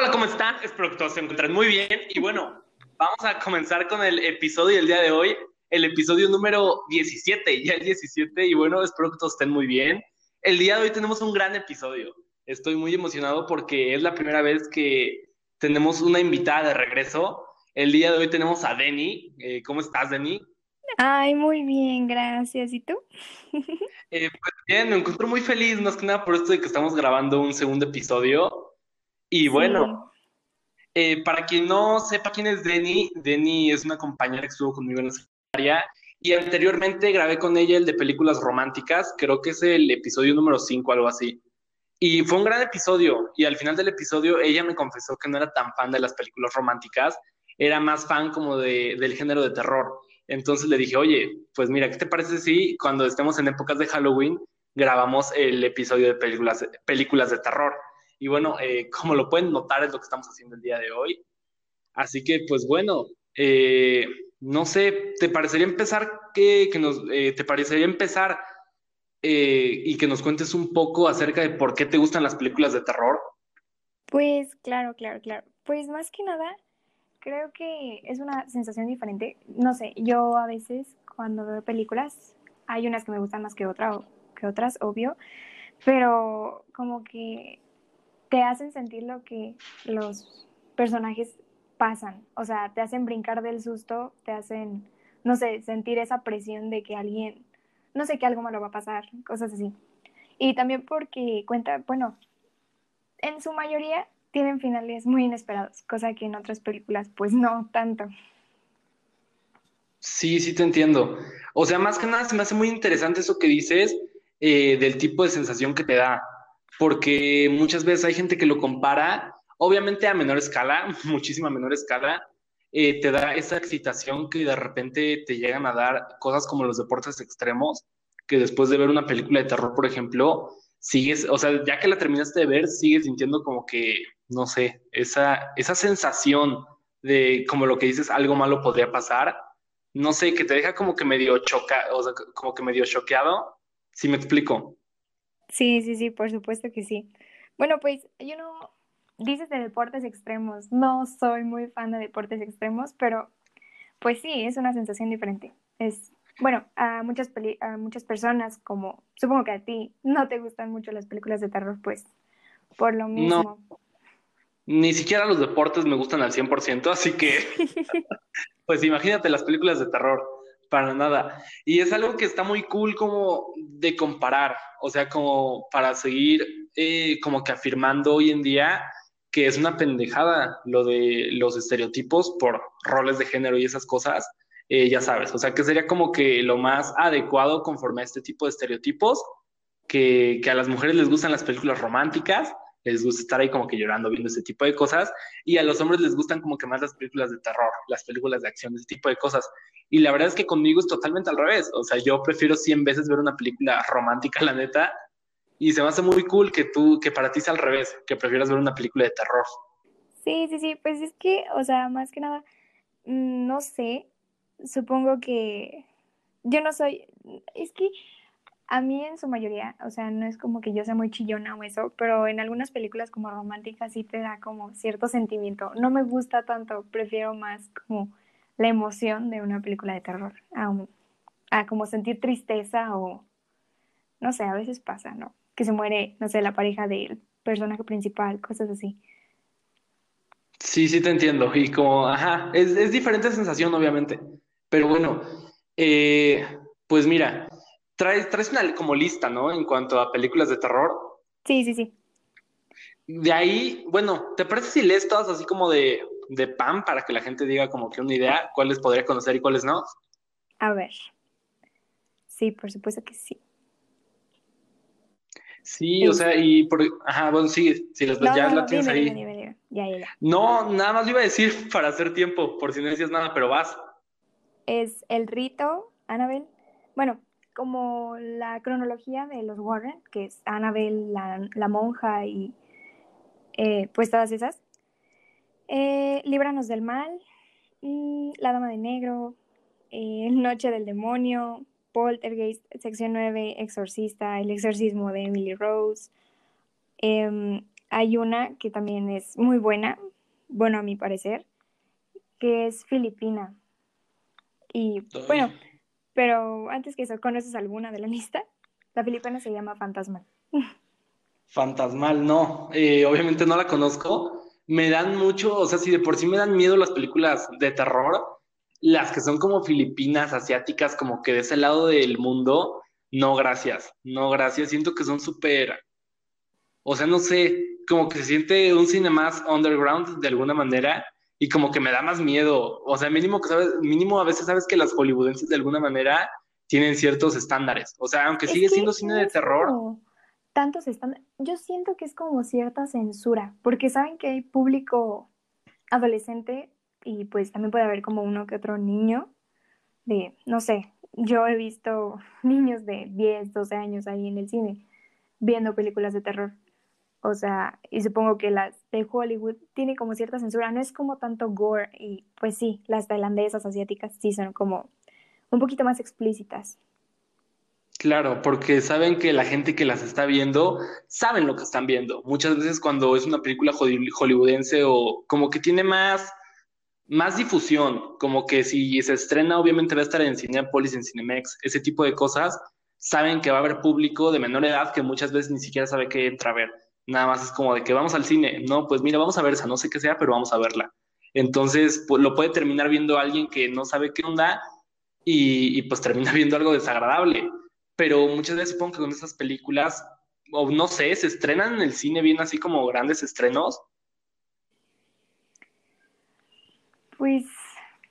Hola, ¿cómo están? Espero que todos se encuentren muy bien. Y bueno, vamos a comenzar con el episodio del día de hoy, el episodio número 17, ya el 17. Y bueno, espero que todos estén muy bien. El día de hoy tenemos un gran episodio. Estoy muy emocionado porque es la primera vez que tenemos una invitada de regreso. El día de hoy tenemos a Denny. Eh, ¿Cómo estás, Denny? Ay, muy bien, gracias. ¿Y tú? Eh, pues bien, me encuentro muy feliz, más que nada por esto de que estamos grabando un segundo episodio. Y bueno, eh, para quien no sepa quién es Denny, Denny es una compañera que estuvo conmigo en la secundaria y anteriormente grabé con ella el de películas románticas, creo que es el episodio número 5, algo así. Y fue un gran episodio y al final del episodio ella me confesó que no era tan fan de las películas románticas, era más fan como de, del género de terror. Entonces le dije, oye, pues mira, ¿qué te parece si cuando estemos en épocas de Halloween grabamos el episodio de películas, películas de terror? Y bueno, eh, como lo pueden notar es lo que estamos haciendo el día de hoy. Así que, pues bueno, eh, no sé, ¿te parecería empezar que, que nos, eh, te parecería empezar y que nos cuentes un poco acerca de por qué te gustan las películas de terror? Pues claro, claro, claro. Pues más que nada, creo que es una sensación diferente. No sé, yo a veces cuando veo películas, hay unas que me gustan más que, otra, que otras, obvio, pero como que te hacen sentir lo que los personajes pasan, o sea, te hacen brincar del susto, te hacen, no sé, sentir esa presión de que alguien, no sé, que algo malo va a pasar, cosas así. Y también porque cuenta, bueno, en su mayoría tienen finales muy inesperados, cosa que en otras películas pues no tanto. Sí, sí te entiendo. O sea, más que nada se me hace muy interesante eso que dices eh, del tipo de sensación que te da porque muchas veces hay gente que lo compara, obviamente a menor escala, muchísima menor escala, eh, te da esa excitación que de repente te llegan a dar cosas como los deportes extremos, que después de ver una película de terror, por ejemplo, sigues, o sea, ya que la terminaste de ver, sigues sintiendo como que, no sé, esa, esa sensación de como lo que dices, algo malo podría pasar, no sé, que te deja como que medio choca, o sea, como que medio choqueado, si me explico. Sí, sí, sí, por supuesto que sí. Bueno, pues yo no, dices de deportes extremos, no soy muy fan de deportes extremos, pero pues sí, es una sensación diferente. Es, bueno, a muchas, a muchas personas, como supongo que a ti, no te gustan mucho las películas de terror, pues por lo mismo. No, ni siquiera los deportes me gustan al 100%, así que, pues imagínate las películas de terror para nada. Y es algo que está muy cool como de comparar, o sea, como para seguir eh, como que afirmando hoy en día que es una pendejada lo de los estereotipos por roles de género y esas cosas, eh, ya sabes, o sea, que sería como que lo más adecuado conforme a este tipo de estereotipos, que, que a las mujeres les gustan las películas románticas, les gusta estar ahí como que llorando viendo ese tipo de cosas, y a los hombres les gustan como que más las películas de terror, las películas de acción, ese tipo de cosas. Y la verdad es que conmigo es totalmente al revés, o sea, yo prefiero 100 veces ver una película romántica, la neta, y se me hace muy cool que tú, que para ti sea al revés, que prefieras ver una película de terror. Sí, sí, sí, pues es que, o sea, más que nada, mm, no sé, supongo que yo no soy, es que a mí en su mayoría, o sea, no es como que yo sea muy chillona o eso, pero en algunas películas como románticas sí te da como cierto sentimiento. No me gusta tanto, prefiero más como la emoción de una película de terror, a, como sentir tristeza o, no sé, a veces pasa, ¿no? Que se muere, no sé, la pareja del personaje principal, cosas así. Sí, sí te entiendo. Y como, ajá, es, es diferente sensación, obviamente. Pero bueno, eh, pues mira, traes, traes una como lista, ¿no? En cuanto a películas de terror. Sí, sí, sí. De ahí, bueno, ¿te parece si lees todas así como de, de PAM para que la gente diga como que una idea cuáles podría conocer y cuáles no? A ver. Sí, por supuesto que sí. Sí, o sea, y por, ajá, bueno, sí, si los ya la tienes ahí. Ya, ya, ya. No, nada más iba a decir para hacer tiempo, por si no decías nada, pero vas. Es el rito, Anabel. Bueno, como la cronología de los Warren, que es Annabelle, la, monja y eh, pues todas esas. Eh, Líbranos del mal, mm, La Dama de Negro, eh, Noche del Demonio, Poltergeist, sección 9, Exorcista, El exorcismo de Emily Rose, em, hay una que también es muy buena, bueno, a mi parecer, que es Filipina. Y bueno, pero antes que eso, ¿conoces alguna de la lista? La filipina se llama Fantasmal. Fantasmal, no. Eh, obviamente no la conozco. Me dan mucho, o sea, si de por sí me dan miedo las películas de terror, las que son como filipinas, asiáticas, como que de ese lado del mundo, no, gracias. No, gracias. Siento que son súper, o sea, no sé, como que se siente un cine más underground de alguna manera y como que me da más miedo. O sea, mínimo que sabes, mínimo a veces sabes que las hollywoodenses de alguna manera tienen ciertos estándares. O sea, aunque sigue siendo cine de terror. Tantos estándares. Yo siento que es como cierta censura, porque saben que hay público adolescente y pues también puede haber como uno que otro niño de, no sé, yo he visto niños de 10, 12 años ahí en el cine viendo películas de terror. O sea, y supongo que las de Hollywood tienen como cierta censura, no es como tanto gore y pues sí, las tailandesas, asiáticas sí son como un poquito más explícitas. Claro, porque saben que la gente que las está viendo saben lo que están viendo. Muchas veces cuando es una película hollywoodense o como que tiene más, más difusión, como que si se estrena obviamente va a estar en Cinepolis, en Cinemex, ese tipo de cosas, saben que va a haber público de menor edad que muchas veces ni siquiera sabe qué entra a ver. Nada más es como de que vamos al cine. No, pues mira, vamos a ver esa, no sé qué sea, pero vamos a verla. Entonces, pues, lo puede terminar viendo alguien que no sabe qué onda y, pues termina viendo algo desagradable. Pero muchas veces supongo que con esas películas, o no sé, se estrenan en el cine bien así como grandes estrenos. Pues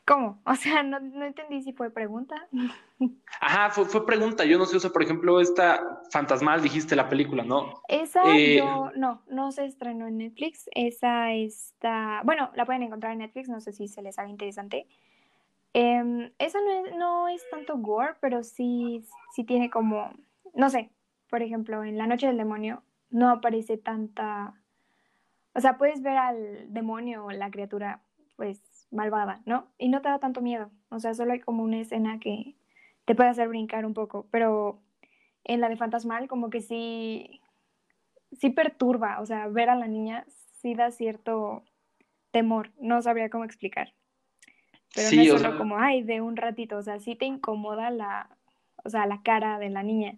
¿Cómo? O sea, no, entendí si fue pregunta. Ajá, fue, pregunta. Yo no sé, o sea, por ejemplo, esta Fantasmal, dijiste la película, ¿no? Esa eh, yo, no, no se estrenó en Netflix. Esa está, bueno, la pueden encontrar en Netflix, no sé si se les haga interesante. Em, esa no es, no es tanto gore, pero sí, sí tiene como, no sé, por ejemplo, en La Noche del Demonio no aparece tanta, o sea, puedes ver al demonio o la criatura, pues malvada, ¿no? Y no te da tanto miedo, o sea, solo hay como una escena que te puede hacer brincar un poco, pero en la de Fantasmal como que sí, sí perturba, o sea, ver a la niña sí da cierto temor, no sabría cómo explicar. Pero no es solo como, ay, de un ratito, o sea, sí te incomoda la, o sea, la cara de la niña.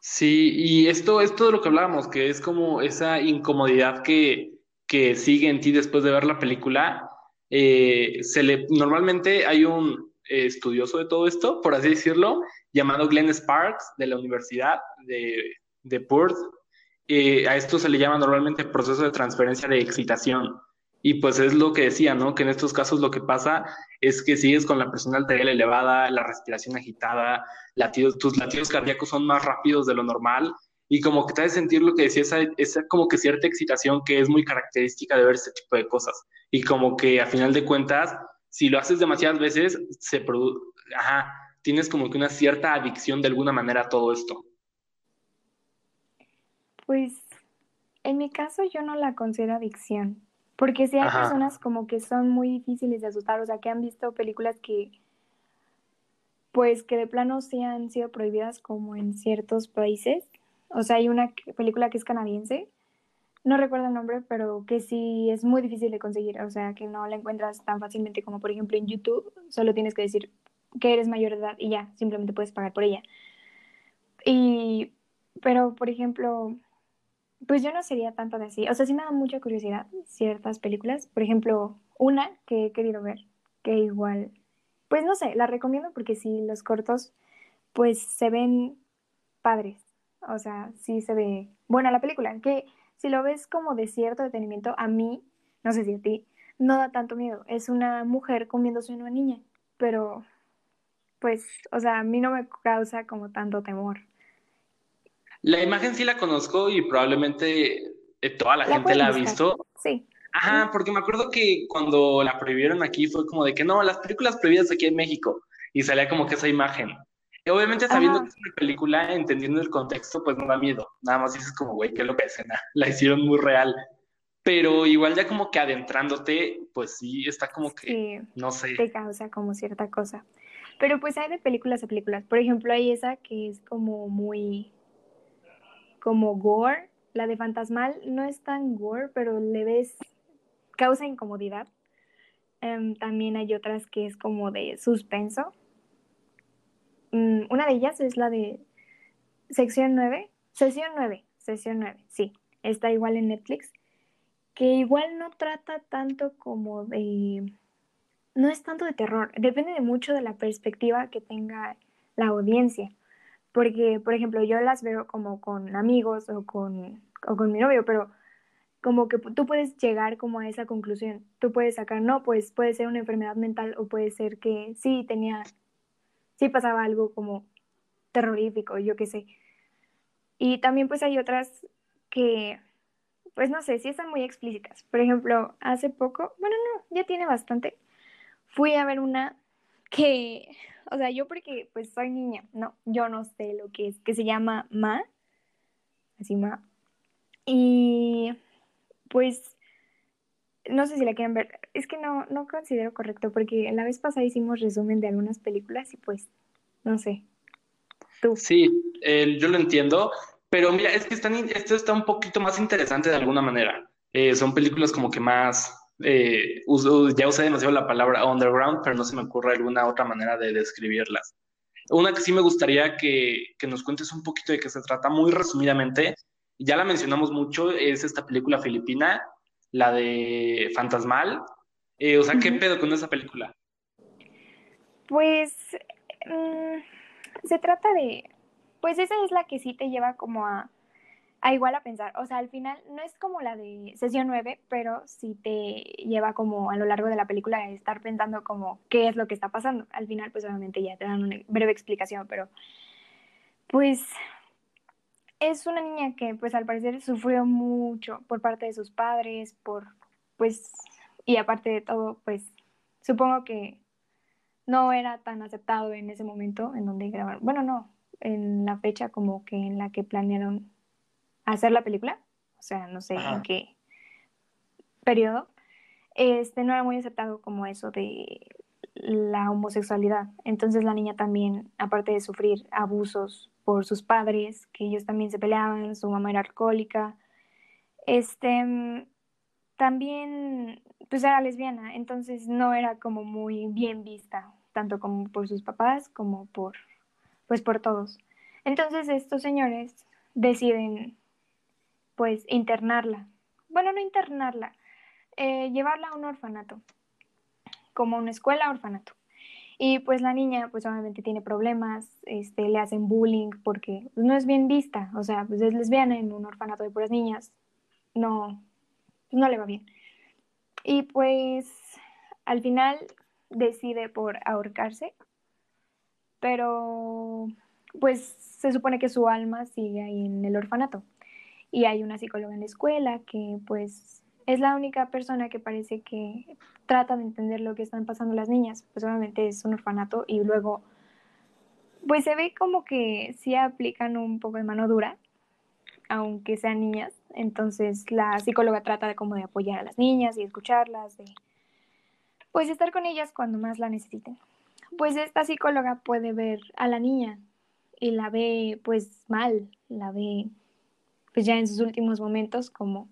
Sí, y esto es todo lo que hablábamos, que es como esa incomodidad que, que sigue en ti después de ver la película, eh, se le, normalmente hay un eh, estudioso de todo esto, por así decirlo, llamado Glenn Sparks de la Universidad de, de Perth. Eh, a esto se le llama normalmente proceso de transferencia de excitación. Y pues es lo que decía, ¿no? Que en estos casos lo que pasa es que sigues con la presión arterial elevada, la respiración agitada, latidos, tus latidos cardíacos son más rápidos de lo normal y como que te hace sentir lo que decía, esa, esa como que cierta excitación que es muy característica de ver este tipo de cosas. Y como que a final de cuentas, si lo haces demasiadas veces, se produce, ajá, tienes como que una cierta adicción de alguna manera a todo esto. Pues en mi caso yo no la considero adicción, porque si hay personas como que son muy difíciles de asustar, o sea, que han visto películas que pues que de plano sí han sido prohibidas como en ciertos países o sea, hay una película que es canadiense, no recuerdo el nombre, pero que sí es muy difícil de conseguir, o sea, que no la encuentras tan fácilmente como por ejemplo en YouTube, solo tienes que decir que eres mayor de edad y ya, simplemente puedes pagar por ella. Y, pero por ejemplo, pues yo no sería tanto de así, o sea, sí me da mucha curiosidad ciertas películas, por ejemplo, una que he querido ver, que igual, pues no sé, la recomiendo porque sí, los cortos, pues se ven padres, o sea, sí se ve buena la película. Que si lo ves como de cierto detenimiento, a mí, no sé si a ti, no da tanto miedo. Es una mujer comiéndose una niña, pero pues, o sea, a mí no me causa como tanto temor. La imagen sí la conozco y probablemente eh, toda la, gente la ha visto. Sí. Ajá, porque me acuerdo que cuando la prohibieron aquí fue como de que no, las películas prohibidas aquí en México. Y salía como que esa imagen. Obviamente sabiendo que es una película, entendiendo el contexto, pues no da miedo. Nada más dices como, güey, qué lo que escena. La hicieron muy real. Pero igual ya como que adentrándote, pues sí, está como que, no sé. Te causa como cierta cosa. Pero pues hay de películas a películas. Por ejemplo, hay esa que es como muy, como gore, la de Fantasmal no es tan gore, pero le ves, causa incomodidad. Em, también hay otras que es como de suspenso. Mm, una de ellas es la de sección 9, sesión 9, sesión 9, sí, está igual en Netflix, que igual no trata tanto como de, no es tanto de terror, depende de mucho de la perspectiva que tenga la audiencia. Porque, por ejemplo, yo las veo como con amigos o con, o con mi novio, pero como que tú puedes llegar como a esa conclusión. Tú puedes sacar, no, pues puede ser una enfermedad mental o puede ser que sí tenía, sí pasaba algo como terrorífico, yo qué sé. Y también pues hay otras que, pues no sé, sí están muy explícitas. Por ejemplo, hace poco, bueno, no, ya tiene bastante, fui a ver una que o sea, yo porque pues soy niña, no, yo no sé lo que es, que se llama Ma, así Ma. Y pues no sé si la quieren ver, es que no, no considero correcto porque la vez pasada hicimos resumen de algunas películas y pues, no sé. Tú. Sí, yo lo entiendo, pero mira, es que están, esto está un poquito más interesante de alguna manera. Eh, son películas como que más eh, ya usé demasiado la palabra underground, pero no se me ocurre alguna otra manera de describirlas. Una que sí me gustaría que, que nos cuentes un poquito de qué se trata, muy resumidamente, ya la mencionamos mucho, es esta película filipina, la de Fantasmal. Eh, o sea, ¿qué pedo con esa película? Pues mm, se trata de, pues esa es la que sí te lleva como a a igual a pensar, o sea, al final no es como la de sesión 9, pero sí te lleva como a lo largo de la película a estar pensando como qué es lo que está pasando. Al final, pues obviamente ya te dan una breve explicación, pero pues es una niña que pues al parecer sufrió mucho por parte de sus padres, por pues, y aparte de todo, pues supongo que no era tan aceptado en ese momento en donde grabaron, bueno, no, en la fecha como que en la que planearon hacer la película, o sea, no sé en qué periodo, este, no era muy aceptado como eso de la homosexualidad. Entonces la niña también, aparte de sufrir abusos por sus padres, que ellos también se peleaban, su mamá era alcohólica, este, también pues era lesbiana, entonces no era como muy bien vista, tanto como por sus papás como por, pues por todos. Entonces estos señores deciden pues internarla. Bueno, no internarla, eh, llevarla a un orfanato, como una escuela orfanato. Y pues la niña pues obviamente tiene problemas, este, le hacen bullying porque no es bien vista, o sea, pues es lesbiana en un orfanato de puras niñas, no, no le va bien. Y pues al final decide por ahorcarse, pero pues se supone que su alma sigue ahí en el orfanato y hay una psicóloga en la escuela que pues es la única persona que parece que trata de entender lo que están pasando las niñas, pues obviamente es un orfanato y luego pues se ve como que sí aplican un poco de mano dura, aunque sean niñas, entonces la psicóloga trata de como de apoyar a las niñas y escucharlas, de pues estar con ellas cuando más la necesiten. Pues esta psicóloga puede ver a la niña y la ve pues mal, la ve pues ya en sus últimos momentos como,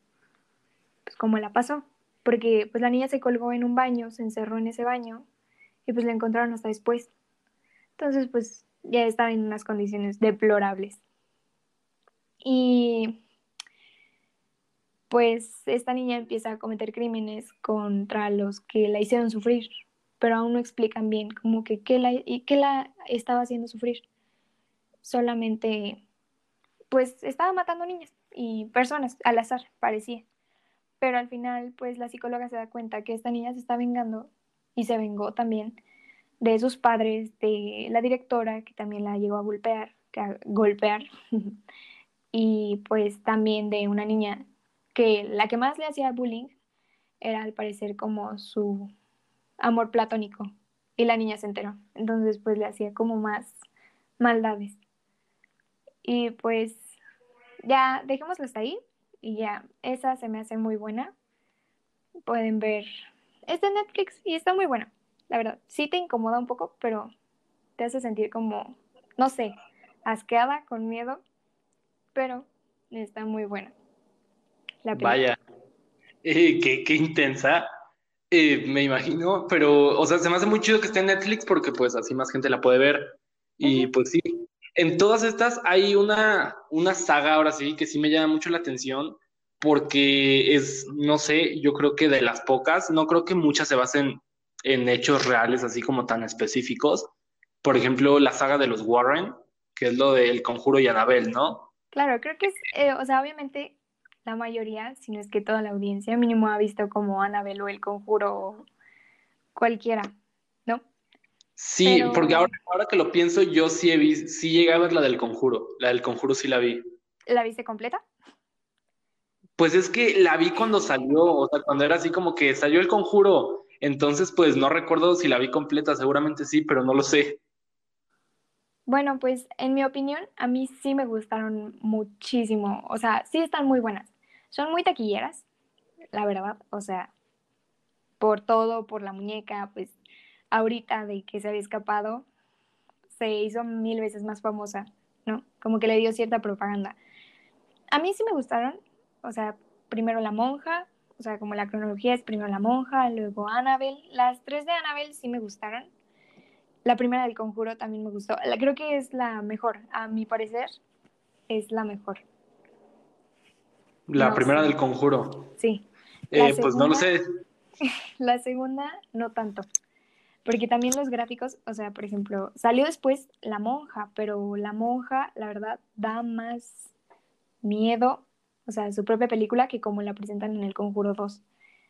pues como la pasó. Porque pues la niña se colgó en un baño, se encerró en ese baño y pues la encontraron hasta después. Entonces pues ya estaba en unas condiciones deplorables. Y pues esta niña empieza a cometer crímenes contra los que la hicieron sufrir, pero aún no explican bien como que qué la, y qué la estaba haciendo sufrir. Solamente pues estaba matando niñas y personas al azar, parecía. Pero al final, pues la psicóloga se da cuenta que esta niña se está vengando y se vengó también de sus padres, de la directora que también la llegó a golpear, a golpear y pues también de una niña que la que más le hacía bullying era al parecer como su amor platónico y la niña se enteró. Entonces pues le hacía como más maldades. Y pues ya dejémoslo hasta ahí y ya, esa se me hace muy buena. Pueden ver, es de Netflix y está muy buena, la verdad. Sí te incomoda un poco, pero te hace sentir como, no sé, asqueada, con miedo, pero está muy buena. la. Vaya, eh, qué, qué intensa. Eh, me imagino, pero, o sea, se me hace muy chido que esté en Netflix porque pues así más gente la puede ver. Y pues sí, en todas estas hay una, una saga ahora sí que sí me llama mucho la atención porque es, no sé, yo creo que de las pocas, no creo que muchas se basen en hechos reales así como tan específicos. Por ejemplo, la saga de los Warren, que es lo del Conjuro y Anabel, ¿no? Claro, creo que es, eh, o sea, obviamente la mayoría, si no es que toda la audiencia mínimo ha visto como Anabel o El Conjuro cualquiera, ¿no? Sí, porque ahora, ahora que lo pienso, yo sí, he visto, sí llegué a ver la del Conjuro. La del Conjuro sí la vi. ¿La viste completa? Pues es que la vi cuando salió, o sea, cuando era así como que salió el Conjuro. Entonces, pues no recuerdo si la vi completa, seguramente sí, pero no lo sé. Bueno, pues en mi opinión, a mí sí me gustaron muchísimo. O sea, sí están muy buenas. Son muy taquilleras, la verdad. O sea, por todo, por la muñeca, pues ahorita de que se había escapado, se hizo mil veces más famosa, ¿no? Como que le dio cierta propaganda. A mí sí me gustaron, o sea, primero la monja, o sea, como la cronología es primero la monja, luego Annabelle. Las tres de Annabelle sí me gustaron. La primera del conjuro también me gustó. La, creo que es la mejor, a mi parecer, es la mejor. La primera del conjuro. Sí. Eh, pues no lo sé. La segunda, no tanto. Porque también los gráficos, o sea, por ejemplo, salió después La Monja, pero La Monja, la verdad, da más miedo, o sea, su propia película, que como la presentan en El Conjuro 2.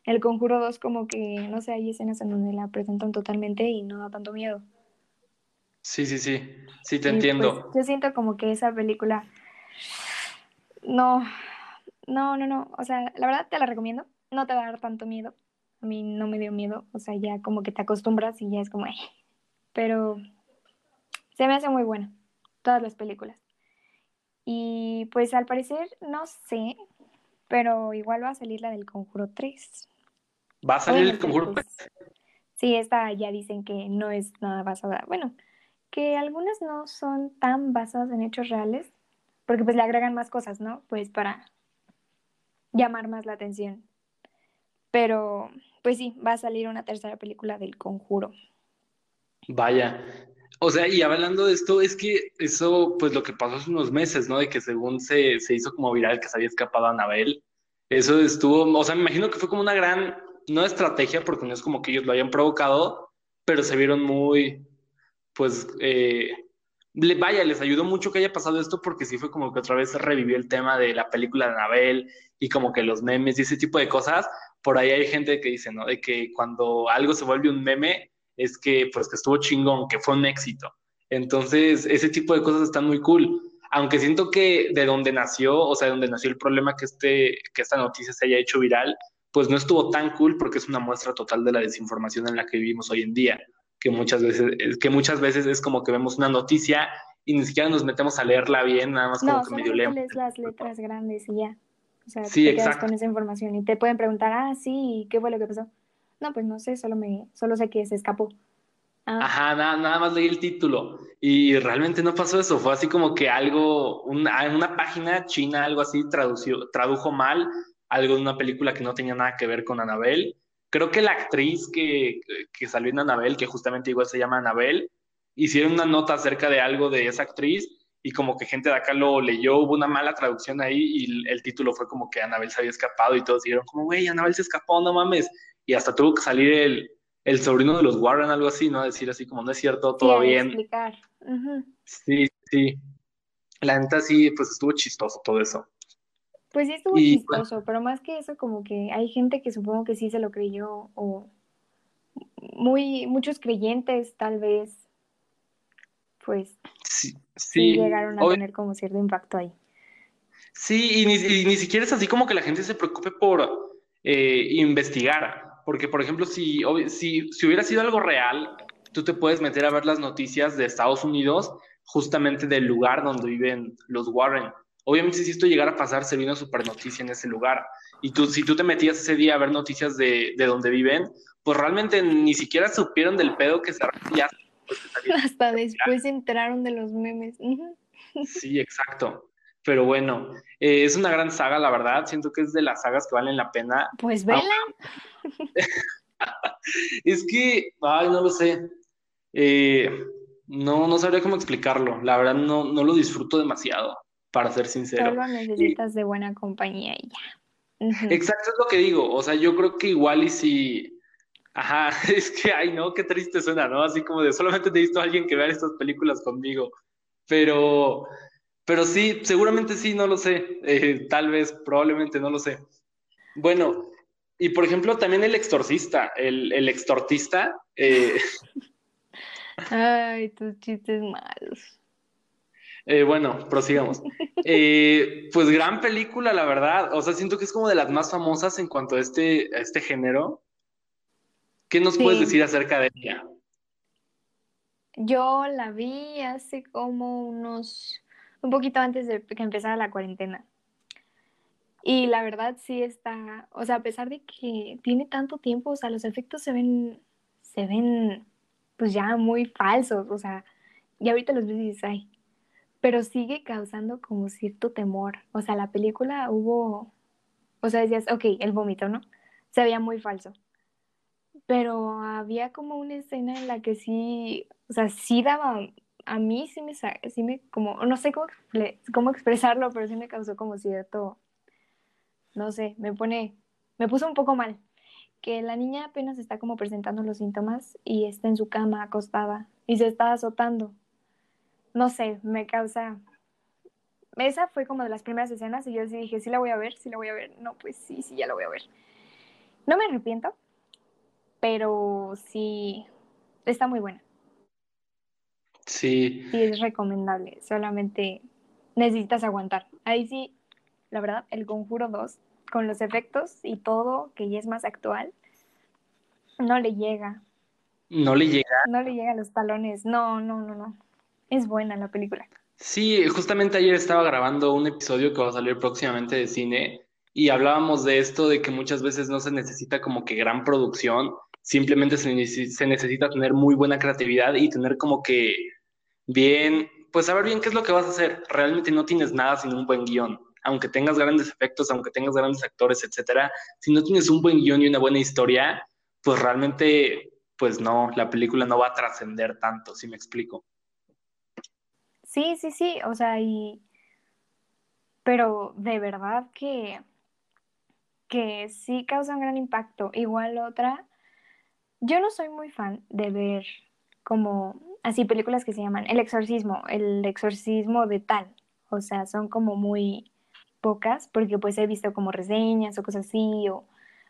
El Conjuro 2 como que, no sé, hay escenas en donde la presentan totalmente y no da tanto miedo. Sí, sí, sí, sí, te entiendo. Pues, yo siento como que esa película, no, no, no, no, o sea, la verdad te la recomiendo, no te va a dar tanto miedo, a mí no me dio miedo, o sea, ya como que te acostumbras y ya es como, eh. pero se me hace muy buena, todas las películas. Y pues al parecer, no sé, pero igual va a salir la del Conjuro 3. ¿Va a salir el Conjuro 3? Pues, sí, esta ya dicen que no es nada basada, bueno, que algunas no son tan basadas en hechos reales, porque pues le agregan más cosas, ¿no? Pues para llamar más la atención. Pero, pues sí, va a salir una tercera película del Conjuro. Vaya. O sea, y hablando de esto, es que eso, pues lo que pasó hace unos meses, ¿no? De que según se, se hizo como viral que se había escapado Anabel, eso estuvo, o sea, me imagino que fue como una gran, no estrategia, porque no es como que ellos lo hayan provocado, pero se vieron muy, pues, eh, vaya, les ayudó mucho que haya pasado esto porque sí fue como que otra vez revivió el tema de la película de Anabel y como que los memes y ese tipo de cosas. Por ahí hay gente que dice, ¿no? De que cuando algo se vuelve un meme es que pues que estuvo chingón, que fue un éxito. Entonces, ese tipo de cosas están muy cool. Aunque siento que de donde nació, o sea, de donde nació el problema que, este, que esta noticia se haya hecho viral, pues no estuvo tan cool porque es una muestra total de la desinformación en la que vivimos hoy en día que muchas veces, que muchas veces es como que vemos una noticia y ni siquiera nos metemos a leerla bien, nada más como que medio leemos. lees las letras grandes y ya. O sea, sí, te exacto. quedas con esa información y te pueden preguntar, ah, sí, ¿qué fue lo que pasó? No, pues no sé, solo me, solo sé que se escapó. Ah. Ajá, nada, nada más leí el título y realmente no pasó eso, fue así como que algo, una, una página china, algo así, tradució, tradujo mal algo de una película que no tenía nada que ver con Anabel creo que la actriz que, que salió en Anabel, que justamente igual se llama Anabel, hicieron una nota acerca de algo de esa actriz y como que gente de acá lo leyó, hubo una mala traducción ahí y el título fue como que Anabel se había escapado y todos dijeron como, güey, Anabel se escapó, no mames. Y hasta tuvo que salir el, el sobrino de los Warren, algo así, ¿no? Decir así como, no es cierto, todo bien. Explicar. Sí, sí. La neta sí, pues estuvo chistoso todo eso. Pues sí estuvo chistoso, pero más que eso, como que hay gente que supongo que sí se lo creyó, o muy, muchos creyentes tal vez, pues sí, sí. llegaron a tener como cierto impacto ahí. Sí, y ni, siquiera es así como que la gente se preocupe por eh, investigar, porque por ejemplo, si, si, si hubiera sido algo real, tú te puedes meter a ver las noticias de Estados Unidos, justamente del lugar donde viven los Warren Obviamente si esto llegara a pasar sería una super noticia en ese lugar. Y tú, si tú te metías ese día a ver noticias de, de donde viven, pues realmente ni siquiera supieron del pedo que se ya Hasta después se enteraron de los memes. Sí, exacto. Pero bueno, eh, es una gran saga, la verdad. Siento que es de las sagas que valen la pena. Pues vela. es que, ay, no lo sé. Eh, no, no sabría cómo explicarlo. La verdad, no, no lo disfruto demasiado, para ser sincero. Solo necesitas de buena compañía y ya. Exacto, es lo que digo. O sea, yo creo que igual y si. Ajá, es que, ay, no, qué triste suena, ¿no? Así como de solamente necesito a alguien que vea estas películas conmigo. Pero, pero sí, seguramente sí, no lo sé. Eh, tal vez, probablemente, no lo sé. Bueno, y por ejemplo, también el extorcista, el, el extortista. Eh, Ay, tus chistes malos. Eh, bueno, prosigamos. pues gran película, la verdad. O sea, siento que es como de las más famosas en cuanto a este, a este género. ¿Qué nos puedes decir acerca de ella? Yo la vi hace como unos un poquito antes de que empezara la cuarentena. Y la verdad sí está, o sea, a pesar de que tiene tanto tiempo, o sea, los efectos se ven, se ven pues ya muy falsos, o sea, y ahorita los ves y dices, ay, pero sigue causando como cierto temor. O sea, la película hubo, o sea, decías, ok, el vómito, ¿no? Se veía muy falso. Pero había como una escena en la que sí, o sea, sí daba a mí sí me, sí me como, no sé cómo, cómo expresarlo, pero sí me causó como cierto, no sé, me pone, me puso un poco mal. Que la niña apenas está como presentando los síntomas y está en su cama acostada y se está azotando. No sé, me causa... Esa fue como de las primeras escenas y yo sí dije, sí la voy a ver, sí la voy a ver. No, pues sí, sí, ya la voy a ver. No me arrepiento, pero sí, está muy buena. Sí. Sí, es recomendable. Solamente necesitas aguantar. Ahí sí, la verdad, el Conjuro 2, con los efectos y todo, que ya es más actual, no le llega. No le llega. No le llega a los talones. No, no, no, no. Es buena la película. Sí, justamente ayer estaba grabando un episodio que va a salir próximamente de cine y hablábamos de esto, de que muchas veces no se necesita como que gran producción, simplemente se, se necesita tener muy buena creatividad y tener como que bien, pues saber bien qué es lo que vas a hacer. Realmente no tienes nada sin un buen guion. Aunque tengas grandes efectos, aunque tengas grandes actores, etcétera, si no tienes un buen guion y una buena historia, pues realmente, pues no, la película no va a trascender tanto, si me explico. Sí, sí, sí, o sea, y... Pero de verdad que, que sí causa un gran impacto. Igual otra, yo no soy muy fan de ver como así películas que se llaman El exorcismo, el exorcismo de tal. O sea, son como muy pocas porque pues he visto como reseñas o cosas así o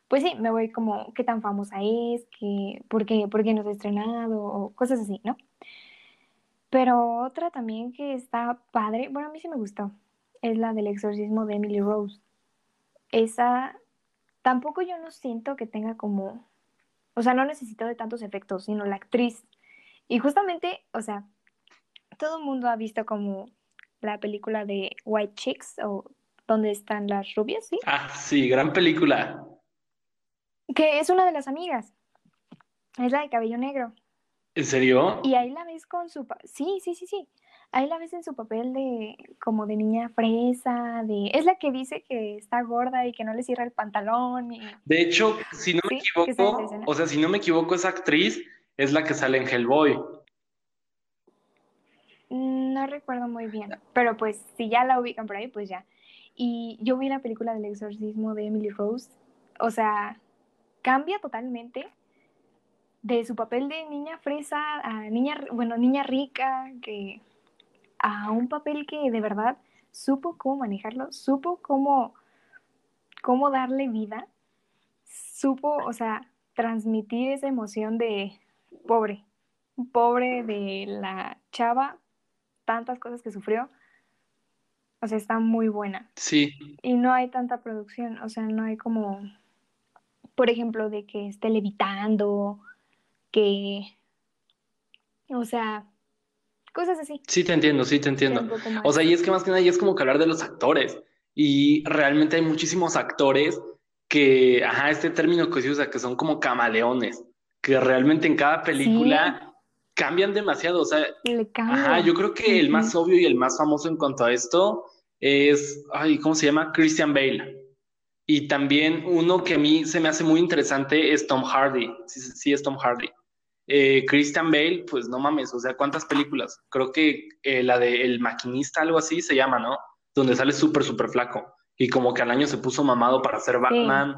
pues sí, me voy como qué tan famosa es, que, por, qué, por qué no se ha estrenado o cosas así, ¿no? Pero otra también que está padre, bueno, a mí sí me gustó, es la del exorcismo de Emily Rose. Esa, tampoco yo no siento que tenga como, o sea, no necesito de tantos efectos, sino la actriz y justamente, o sea, todo el mundo ha visto como la película de White Chicks o donde están las rubias, ¿sí? Ah, sí, gran película. Que es una de las amigas. Es la de cabello negro. ¿En serio? Y ahí la ves con su... Sí, sí, sí, sí. Ahí la ves en su papel de como de niña fresa, de... Es la que dice que está gorda y que no le cierra el pantalón. Y... De hecho, si no me equivoco, o sea, si no me equivoco, esa actriz es la que sale en Hellboy. No recuerdo muy bien, pero pues si ya la ubican por ahí, pues ya. Y yo vi la película del exorcismo de Emily Rose, o sea, cambia totalmente de su papel de niña fresa a niña, bueno, niña rica, que a un papel que de verdad supo cómo manejarlo, supo cómo, cómo darle vida, supo, o sea, transmitir esa emoción de pobre, pobre de la chava, tantas cosas que sufrió. O sea, está muy buena. Sí. Y no hay tanta producción, o sea, no hay como, por ejemplo, de que esté levitando, que, o sea, cosas así. Sí, te entiendo, sí, te entiendo. O sea, y es que más que nada, y es como que hablar de los actores. Y realmente hay muchísimos actores que, ajá, este término que se usa, que son como camaleones que realmente en cada película cambian demasiado. O sea, ajá, yo creo que el más obvio y el más famoso en cuanto a esto es, ay, ¿cómo se llama? Christian Bale. Y también uno que a mí se me hace muy interesante es Tom Hardy. Sí, sí es Tom Hardy. Eh, Christian Bale, pues no mames, o sea, ¿cuántas películas? Creo que eh, la de El Maquinista, algo así se llama, ¿no? Donde sale súper, súper flaco. Y como que al año se puso mamado para hacer Batman.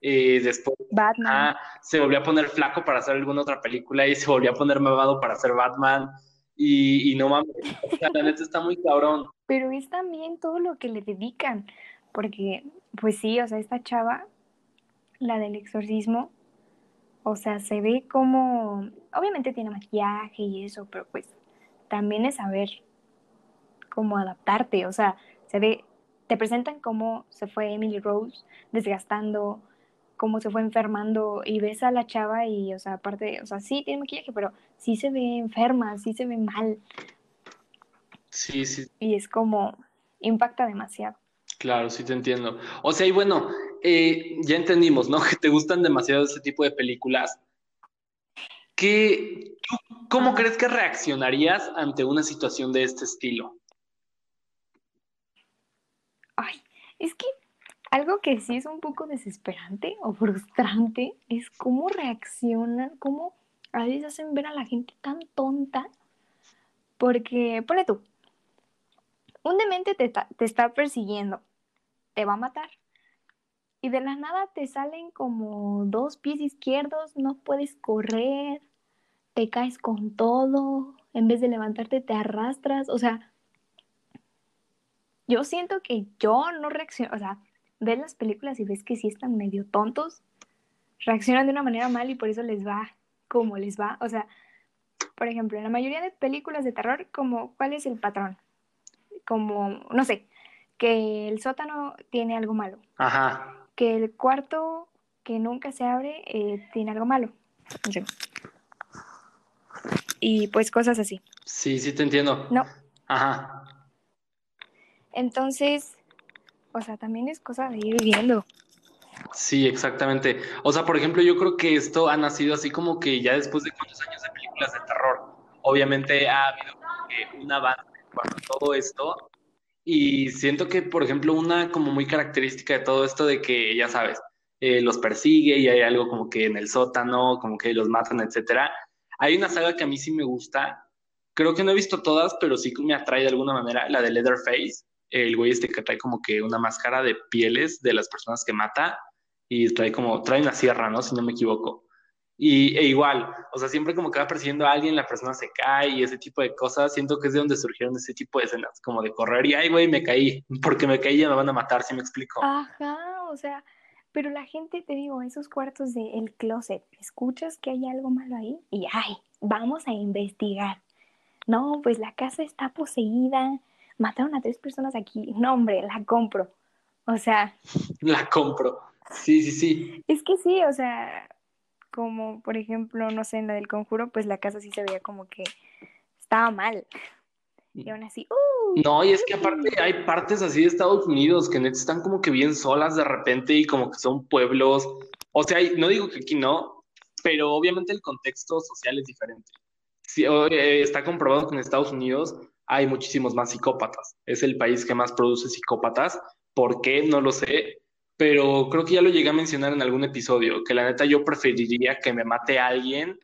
Eh, después Batman. se volvió a poner flaco para hacer alguna otra película y se volvió a poner mamado para hacer Batman. Y, no mames, la neta está muy cabrón. Pero es también todo lo que le dedican, porque, pues sí, o sea, esta chava, la del exorcismo, o sea, se ve como, obviamente tiene maquillaje y eso, pero pues también es saber cómo adaptarte, o sea, se ve, te presentan cómo se fue Emily Rose desgastando, cómo se fue enfermando y ves a la chava y, o sea, aparte, o sea, sí tiene maquillaje, pero sí se ve enferma, sí se ve mal. Sí, sí. Y es como, impacta demasiado. Claro, sí te entiendo. O sea, y bueno, eh, ya entendimos, ¿no? Que te gustan demasiado ese tipo de películas. ¿Qué, ¿Cómo crees que reaccionarías ante una situación de este estilo? Ay, es que algo que sí es un poco desesperante o frustrante es cómo reaccionan, cómo a veces hacen ver a la gente tan tonta. Porque, pone tú, un demente te, te está persiguiendo, te va a matar y de la nada te salen como dos pies izquierdos, no puedes correr, te caes con todo, en vez de levantarte te arrastras, o sea, yo siento que yo no reacciono, o sea, ves las películas y ves que sí están medio tontos, reaccionan de una manera mal y por eso les va como les va, o sea, por ejemplo, en la mayoría de películas de terror, como, ¿cuál es el patrón? Como, no sé, que el sótano tiene algo malo. Ajá que el cuarto que nunca se abre eh, tiene algo malo. Y pues cosas así. Sí, sí te entiendo. No. Ajá. Entonces, o sea, también es cosa de ir viendo. Sí, exactamente. O sea, por ejemplo, yo creo que esto ha nacido así como que ya después de cuántos años de películas de terror. Obviamente ha habido un avance con todo esto y siento que, por ejemplo, una como muy característica de todo esto de que, ya sabes, eh, los persigue y hay algo como que en el sótano, como que los matan, etcétera. Hay una saga que a mí sí me gusta. Creo que no he visto todas, pero sí me atrae de alguna manera, la de Leatherface. El güey este que trae como que una máscara de pieles de las personas que mata y trae como, trae una sierra, ¿no? Si no me equivoco. Y e igual, o sea, siempre como que va persiguiendo a alguien, la persona se cae y ese tipo de cosas. Siento que es de donde surgieron ese tipo de escenas, como de correr y, ay, güey, me caí, porque me caí y me van a matar, si me explico. Ajá, o sea, pero la gente, te digo, esos cuartos del el closet, escuchas que hay algo malo ahí y, ay, vamos a investigar. No, pues la casa está poseída, mataron a tres personas aquí. No, hombre, la compro. O sea. La compro. Sí, sí, sí. Es que sí, o sea, como por ejemplo, no sé, en la del conjuro, pues la casa sí se veía como que estaba mal. Y aún así, ¡uh! No, y es que aparte hay partes así de Estados Unidos que están como que bien solas de repente y como que son pueblos. O sea, no digo que aquí no, pero obviamente el contexto social es diferente. Sí, eh, está comprobado que en Estados Unidos hay muchísimos más psicópatas. Es el país que más produce psicópatas. ¿Por qué? No lo sé pero creo que ya lo llegué a mencionar en algún episodio, que la neta yo preferiría que me mate a alguien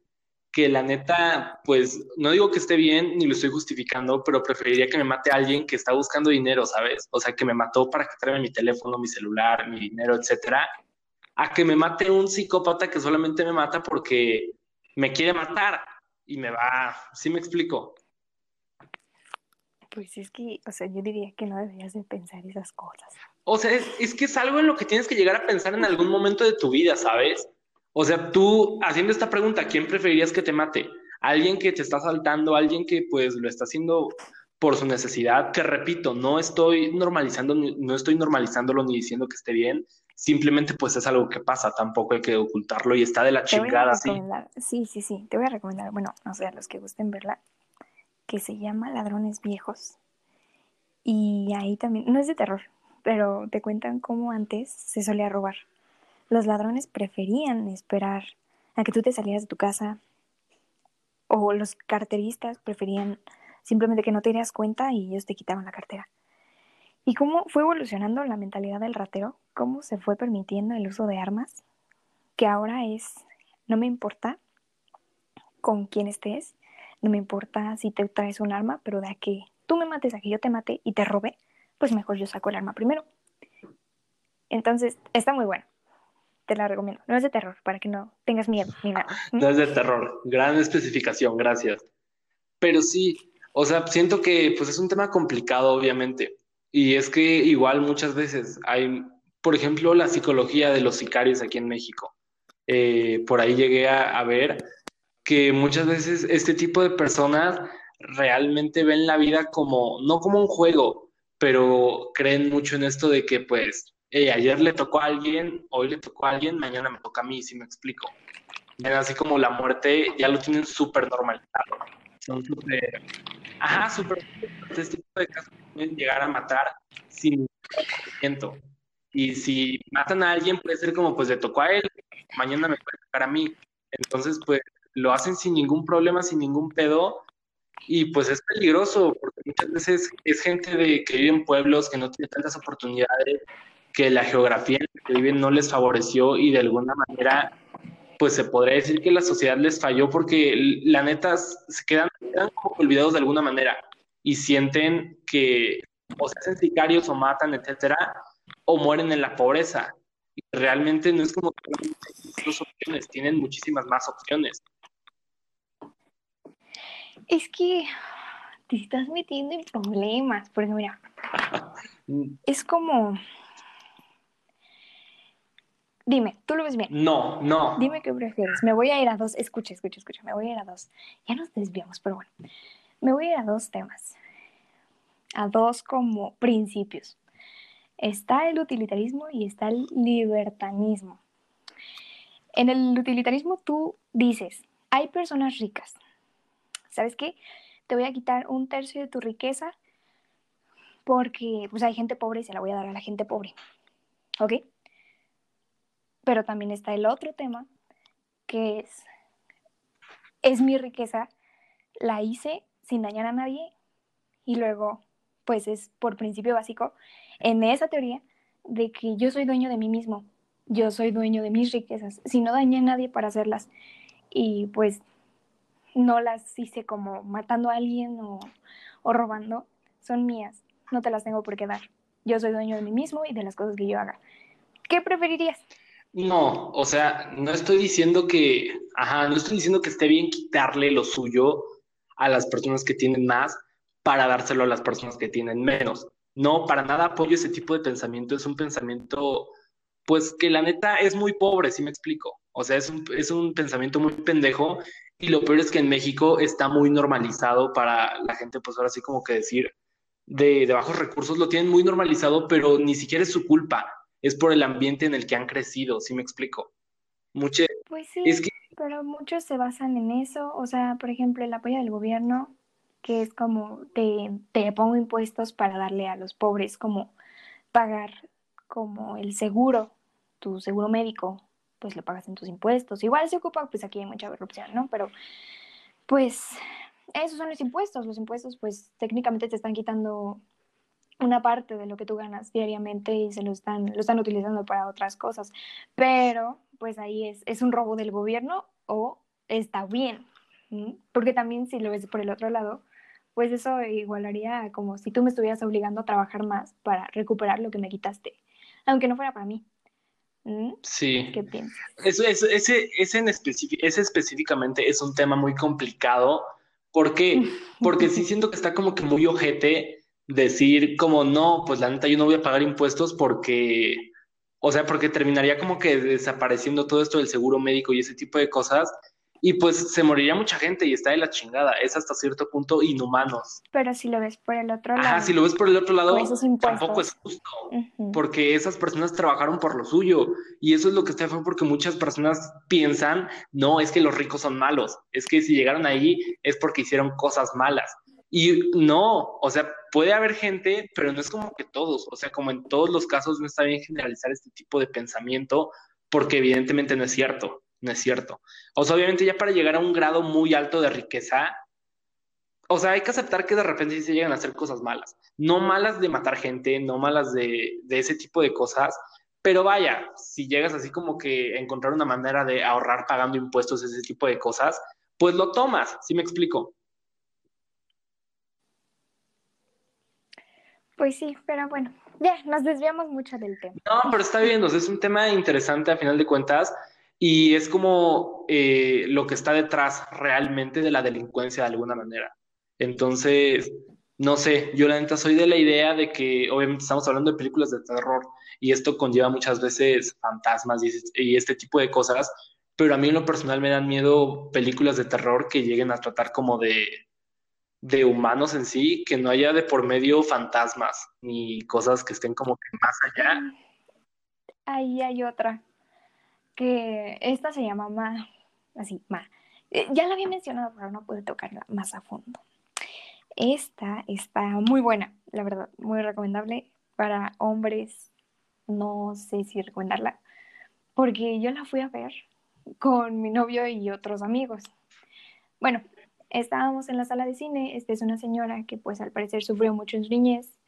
que la neta, pues no digo que esté bien ni lo estoy justificando, pero preferiría que me mate a alguien que está buscando dinero, ¿sabes? O sea, que me mató para que traiga mi teléfono, mi celular, mi dinero, etcétera, a que me mate un psicópata que solamente me mata porque me quiere matar y me va, ¿sí me explico? Pues es que, o sea, yo diría que no deberías de pensar esas cosas. O sea, es, que es algo en lo que tienes que llegar a pensar en algún momento de tu vida, ¿sabes? O sea, tú haciendo esta pregunta, ¿quién preferirías que te mate? ¿Alguien que te está saltando? ¿Alguien que pues lo está haciendo por su necesidad? Que repito, no estoy normalizando, no estoy normalizándolo ni diciendo que esté bien, simplemente pues es algo que pasa, tampoco hay que ocultarlo y está de la chingada, sí. Sí, sí, sí, te voy a recomendar, bueno, no sé, a los que gusten verla, que se llama Ladrones Viejos. Y ahí también, no es de terror, pero te cuentan cómo antes se solía robar. Los ladrones preferían esperar a que tú te salieras de tu casa o los carteristas preferían simplemente que no te dieras cuenta y ellos te quitaban la cartera. ¿Y cómo fue evolucionando la mentalidad del ratero? ¿Cómo se fue permitiendo el uso de armas? Que ahora es, no me importa con quién estés, no me importa si te traes un arma, pero de a que tú me mates, a que yo te mate y te robe, pues mejor yo saco el arma primero. Entonces, está muy bueno. Te la recomiendo. No es de terror, para que no tengas miedo ni nada. No es de terror. Gran especificación, gracias. Pero sí, o sea, siento que pues es un tema complicado, obviamente. Y es que igual muchas veces hay, por ejemplo, la psicología de los sicarios aquí en México. Eh, por ahí llegué a, a ver que muchas veces este tipo de personas realmente ven la vida como, no como un juego, pero creen mucho en esto de que pues ayer le tocó a alguien, hoy le tocó a alguien, mañana me toca a mí, si me explico. Así como la muerte ya lo tienen súper normalizado. Son súper, ajá, súper, este tipo de casos pueden llegar a matar sin conocimiento. Y si matan a alguien, puede ser como, pues le tocó a él, mañana me puede tocar a mí. Entonces, pues lo hacen sin ningún problema, sin ningún pedo. Y pues es peligroso, porque muchas veces es gente de, que vive en pueblos, que no tiene tantas oportunidades, que la geografía en la que viven no les favoreció y de alguna manera, pues se podría decir que la sociedad les falló porque la neta se quedan, quedan olvidados de alguna manera y sienten que o se hacen sicarios o matan, etcétera, o mueren en la pobreza. Y realmente no es como que dos opciones, tienen muchísimas más opciones. Es que te estás metiendo en problemas, porque mira, es como Dime, ¿tú lo ves bien? No, no. Dime qué prefieres. Me voy a ir a dos. Escucha, escucha, escucha. Me voy a ir a dos. Ya nos desviamos, pero bueno. Me voy a ir a dos temas. A dos como principios. Está el utilitarismo y está el libertanismo. En el utilitarismo tú dices, hay personas ricas. ¿Sabes qué? Te voy a quitar un tercio de tu riqueza porque pues hay gente pobre y se la voy a dar a la gente pobre. ¿Ok? Pero también está el otro tema, que es, es mi riqueza, la hice sin dañar a nadie y luego, pues es por principio básico, en esa teoría de que yo soy dueño de mí mismo, yo soy dueño de mis riquezas, si no dañé a nadie para hacerlas y pues no las hice como matando a alguien o, robando, son mías, no te las tengo por qué dar. Yo soy dueño de mí mismo y de las cosas que yo haga. ¿Qué preferirías? No, o sea, no estoy diciendo que, ajá, no estoy diciendo que esté bien quitarle lo suyo a las personas que tienen más para dárselo a las personas que tienen menos. No, para nada apoyo ese tipo de pensamiento. Es un pensamiento, pues que la neta es muy pobre, si me explico. O sea, es un, es un pensamiento muy pendejo y lo peor es que en México está muy normalizado para la gente, pues ahora sí como que decir, de, de bajos recursos lo tienen muy normalizado, pero ni siquiera es su culpa es por el ambiente en el que han crecido, ¿sí me explico? Mucho, pues sí, pero muchos se basan en eso, o sea, por ejemplo, el apoyo del gobierno, que es como te, te pongo impuestos para darle a los pobres, como pagar como el seguro, tu seguro médico, pues lo pagas en tus impuestos. Igual se ocupa, pues aquí hay mucha corrupción, ¿no? Pero pues esos son los impuestos. Los impuestos, pues técnicamente te están quitando una parte de lo que tú ganas diariamente y se lo están, lo están utilizando para otras cosas. Pero pues ahí es, es un robo del gobierno o está bien. Porque también si lo ves por el otro lado, pues eso igualaría como si tú me estuvieras obligando a trabajar más para recuperar lo que me quitaste, aunque no fuera para mí. Sí. ¿Qué piensas? Eso, ese, ese, en ese específicamente es un tema muy complicado. ¿Por qué? Porque sí siento que está como que muy ojete decir como no, pues la neta yo no voy a pagar impuestos porque, o sea, porque terminaría como que desapareciendo todo esto del seguro médico y ese tipo de cosas. Y pues se moriría mucha gente y está de la chingada. Es hasta cierto punto inhumanos. Pero si lo ves por el otro lado. Ajá, si lo ves por el otro lado, tampoco es justo. Porque esas personas trabajaron por lo suyo. Y eso es lo que está feo porque muchas personas piensan, no, es que los ricos son malos. Es que si llegaron ahí es porque hicieron cosas malas. Y no, o sea, puede haber gente, pero no es como que todos, o sea, como en todos los casos no está bien generalizar este tipo de pensamiento porque evidentemente no es cierto, no es cierto. O sea, obviamente ya para llegar a un grado muy alto de riqueza, o sea, hay que aceptar que de repente sí se llegan a hacer cosas malas. No malas de matar gente, no malas de, de ese tipo de cosas, pero vaya, si llegas así como que a encontrar una manera de ahorrar pagando impuestos, ese tipo de cosas, pues lo tomas, ¿sí me explico? Pues sí, pero bueno, ya, nos desviamos mucho del tema. No, pero está bien, es un tema interesante a final de cuentas y es como eh, lo que está detrás realmente de la delincuencia de alguna manera. Entonces, no sé, yo la neta soy de la idea de que obviamente estamos hablando de películas de terror y esto conlleva muchas veces fantasmas y, este tipo de cosas, pero a mí en lo personal me dan miedo películas de terror que lleguen a tratar como de, de humanos en sí, que no haya de por medio fantasmas ni cosas que estén como que más allá. Ahí hay otra, que esta se llama Ma, así, Ma. Eh, ya la había mencionado, pero no pude tocarla más a fondo. Esta está muy buena, la verdad, muy recomendable para hombres. No sé si recomendarla, porque yo la fui a ver con mi novio y otros amigos. Bueno, estábamos en la sala de cine. Esta es una señora que pues al parecer sufrió mucho en su niñez.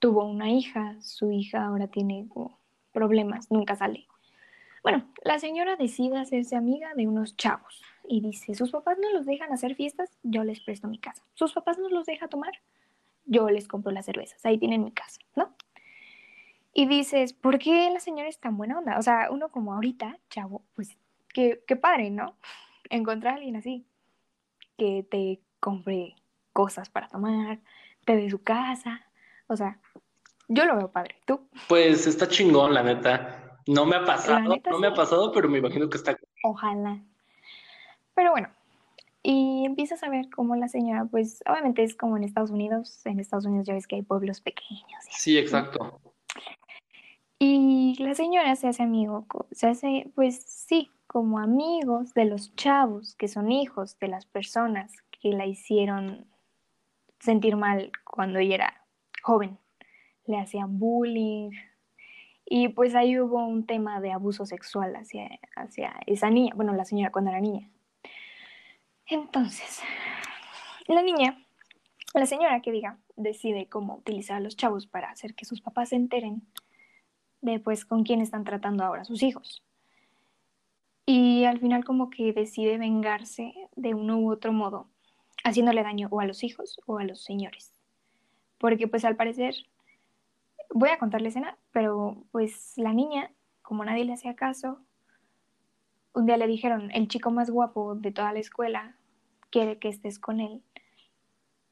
Tuvo una hija, su hija ahora tiene problemas, nunca sale. Bueno, la señora decide hacerse amiga de unos chavos y dice, sus papás no los dejan hacer fiestas, yo les presto mi casa. Sus papás no los dejan tomar, yo les compro las cervezas, ahí tienen mi casa, ¿no? Y dices, ¿por qué la señora es tan buena onda? O sea, uno como ahorita, chavo, pues qué, padre, ¿no? Encontrar a alguien así, que te compre cosas para tomar, te dé su casa, o sea, yo lo veo padre, ¿tú? Pues está chingón, la neta. No me ha pasado, no me ha pasado, pero me imagino que está. Ojalá. Pero bueno, y empiezas a ver cómo la señora, pues obviamente es como en Estados Unidos, en Estados Unidos ya ves que hay pueblos pequeños. Sí, exacto. Y la señora se hace amigo, se hace, pues sí, como amigos de los chavos que son hijos de las personas que la hicieron sentir mal cuando ella era joven. Le hacían bullying, y pues ahí hubo un tema de abuso sexual hacia, hacia esa niña, bueno, la señora cuando era niña. Entonces, la niña, la señora que diga, decide cómo utilizar a los chavos para hacer que sus papás se enteren de pues con quién están tratando ahora sus hijos. Y al final como que decide vengarse de uno u otro modo, haciéndole daño o a los hijos o a los señores. Porque pues al parecer, voy a contar la escena, pero pues la niña, como nadie le hacía caso, un día le dijeron, el chico más guapo de toda la escuela quiere que estés con él,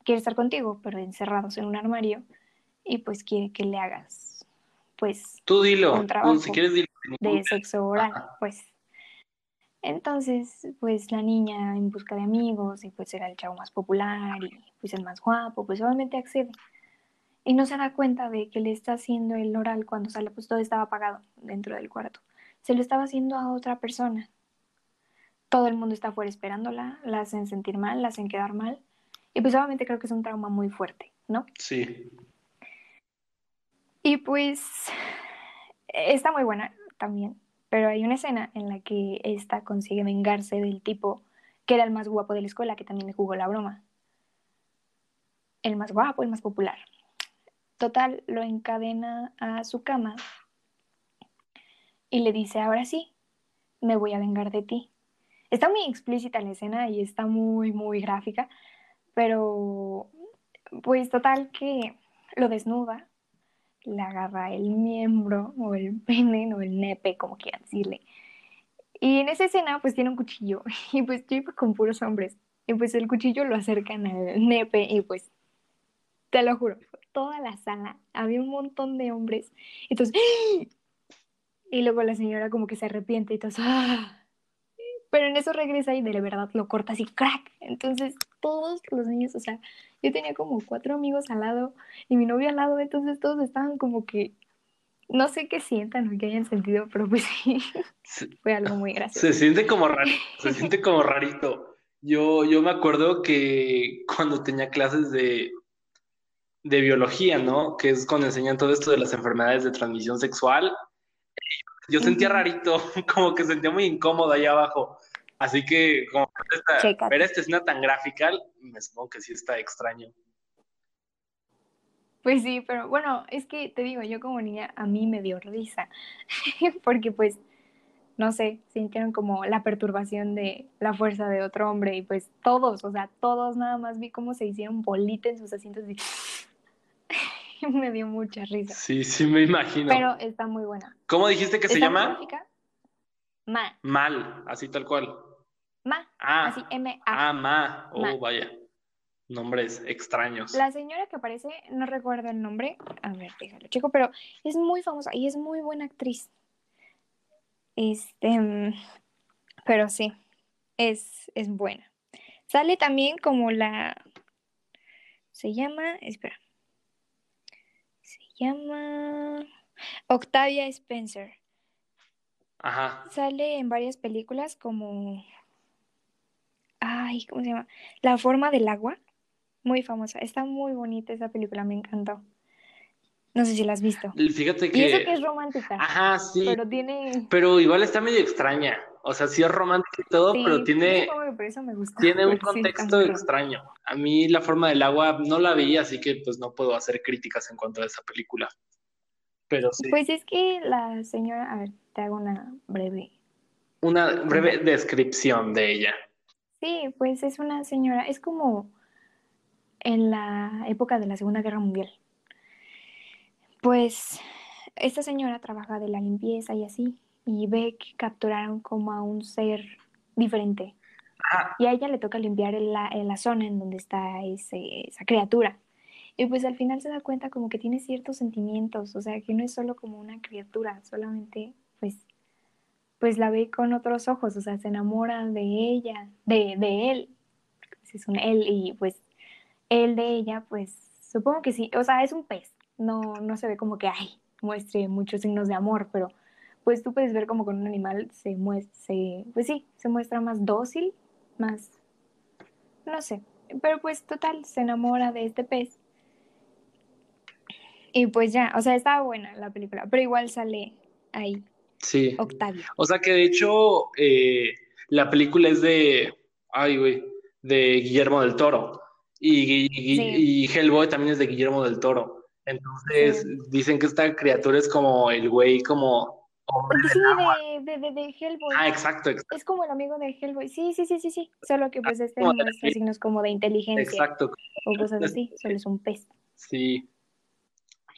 quiere estar contigo, pero encerrados en un armario, y pues quiere que le hagas, pues, tú dilo, un trabajo si quieres de sexo oral, pues. Entonces, pues la niña en busca de amigos, y pues era el chavo más popular, y pues el más guapo, pues obviamente accede. Y no se da cuenta de que le está haciendo el oral cuando sale, pues todo estaba apagado dentro del cuarto. Se lo estaba haciendo a otra persona todo el mundo está afuera esperándola, la hacen sentir mal, la hacen quedar mal. Y pues obviamente creo que es un trauma muy fuerte, ¿no? Sí. Y pues está muy buena también, pero hay una escena en la que esta consigue vengarse del tipo que era el más guapo de la escuela, que también le jugó la broma. El más guapo, el más popular. Total, lo encadena a su cama y le dice, ahora sí, me voy a vengar de ti. Está muy explícita la escena y está muy, muy gráfica, pero pues total que lo desnuda, le agarra el miembro o el pene o el nepe, como quieran decirle. Y en esa escena pues tiene un cuchillo y pues yo con puros hombres y pues el cuchillo lo acercan al nepe y pues te lo juro, toda la sala había un montón de hombres. Entonces, y luego la señora como que se arrepiente y todo, ¡ah! Pero en eso regresa y de verdad lo corta así, crack. Entonces, todos los niños, o sea, yo tenía como cuatro amigos al lado y mi novio al lado, entonces todos estaban como que, no sé qué sientan o qué hayan sentido, pero pues sí, fue algo muy gracioso. Se siente como rarito, se siente como rarito. Yo, yo me acuerdo que cuando tenía clases de, de biología, ¿no? Que es cuando enseñan todo esto de las enfermedades de transmisión sexual, yo sentía rarito, como que sentía muy incómodo ahí abajo. Así que, como esta, ver esta escena tan gráfica, me supongo que sí está extraño. Pues sí, pero bueno, es que te digo, yo como niña a mí me dio risa, porque pues, no sé, sintieron como la perturbación de la fuerza de otro hombre y pues todos, o sea, todos nada más vi cómo se hicieron bolita en sus asientos y me dio mucha risa. Sí, sí, me imagino. Pero está muy buena. ¿Cómo dijiste que se llama? Ma. Mal, así tal cual. Ma. Ah, así M-A. Ah, Ma. Oh, vaya nombres extraños. La señora que aparece, no recuerdo el nombre, a ver, déjalo, chico, pero es muy famosa y es muy buena actriz. Este, pero sí, es, es buena. Sale también como la, se llama, espera, llama Octavia Spencer. Ajá. Sale en varias películas como, ay, ¿cómo se llama? La forma del agua muy famosa. Está muy bonita esa película, me encantó. No sé si la has visto. Fíjate que. Y eso que es romántica. Ajá, sí. Pero tiene. Pero igual está medio extraña. O sea, sí es romántica y todo, pero tiene. Me gusta. Tiene un contexto extraño. A mí la forma del agua no la vi, así que pues no puedo hacer críticas en cuanto a esa película. Pero sí. Pues es que la señora. A ver, te hago una breve. Una breve descripción de ella. Sí, pues es una señora. Es como en la época de la Segunda Guerra Mundial. Pues esta señora trabaja de la limpieza y así, y ve que capturaron como a un ser diferente. Y a ella le toca limpiar la, la zona en donde está ese, esa criatura. Y pues al final se da cuenta como que tiene ciertos sentimientos, o sea, que no es solo como una criatura, solamente pues, pues la ve con otros ojos, o sea, se enamora de ella, de, de él, es un él, y pues el de ella, pues supongo que sí, o sea, es un pez, no, no se ve como que, ay, muestre muchos signos de amor, pero pues tú puedes ver como con un animal se muestra, pues sí, se muestra más dócil, más, no sé, pero pues total, se enamora de este pez. Y pues ya, o sea, estaba buena la película, pero igual sale ahí. Sí. Octavio. O sea que de hecho eh, la película es de, ay, güey, de Guillermo del Toro. Y, y, Hellboy también es de Guillermo del Toro. Entonces dicen que esta criatura es como el güey, como sí, de, de, de, Hellboy. Ah, exacto, Es como el amigo de Hellboy. Sí, sí, sí, sí, sí. Solo que pues este muestra signos como de inteligencia. Exacto. O cosas así. Solo es un pez. Sí.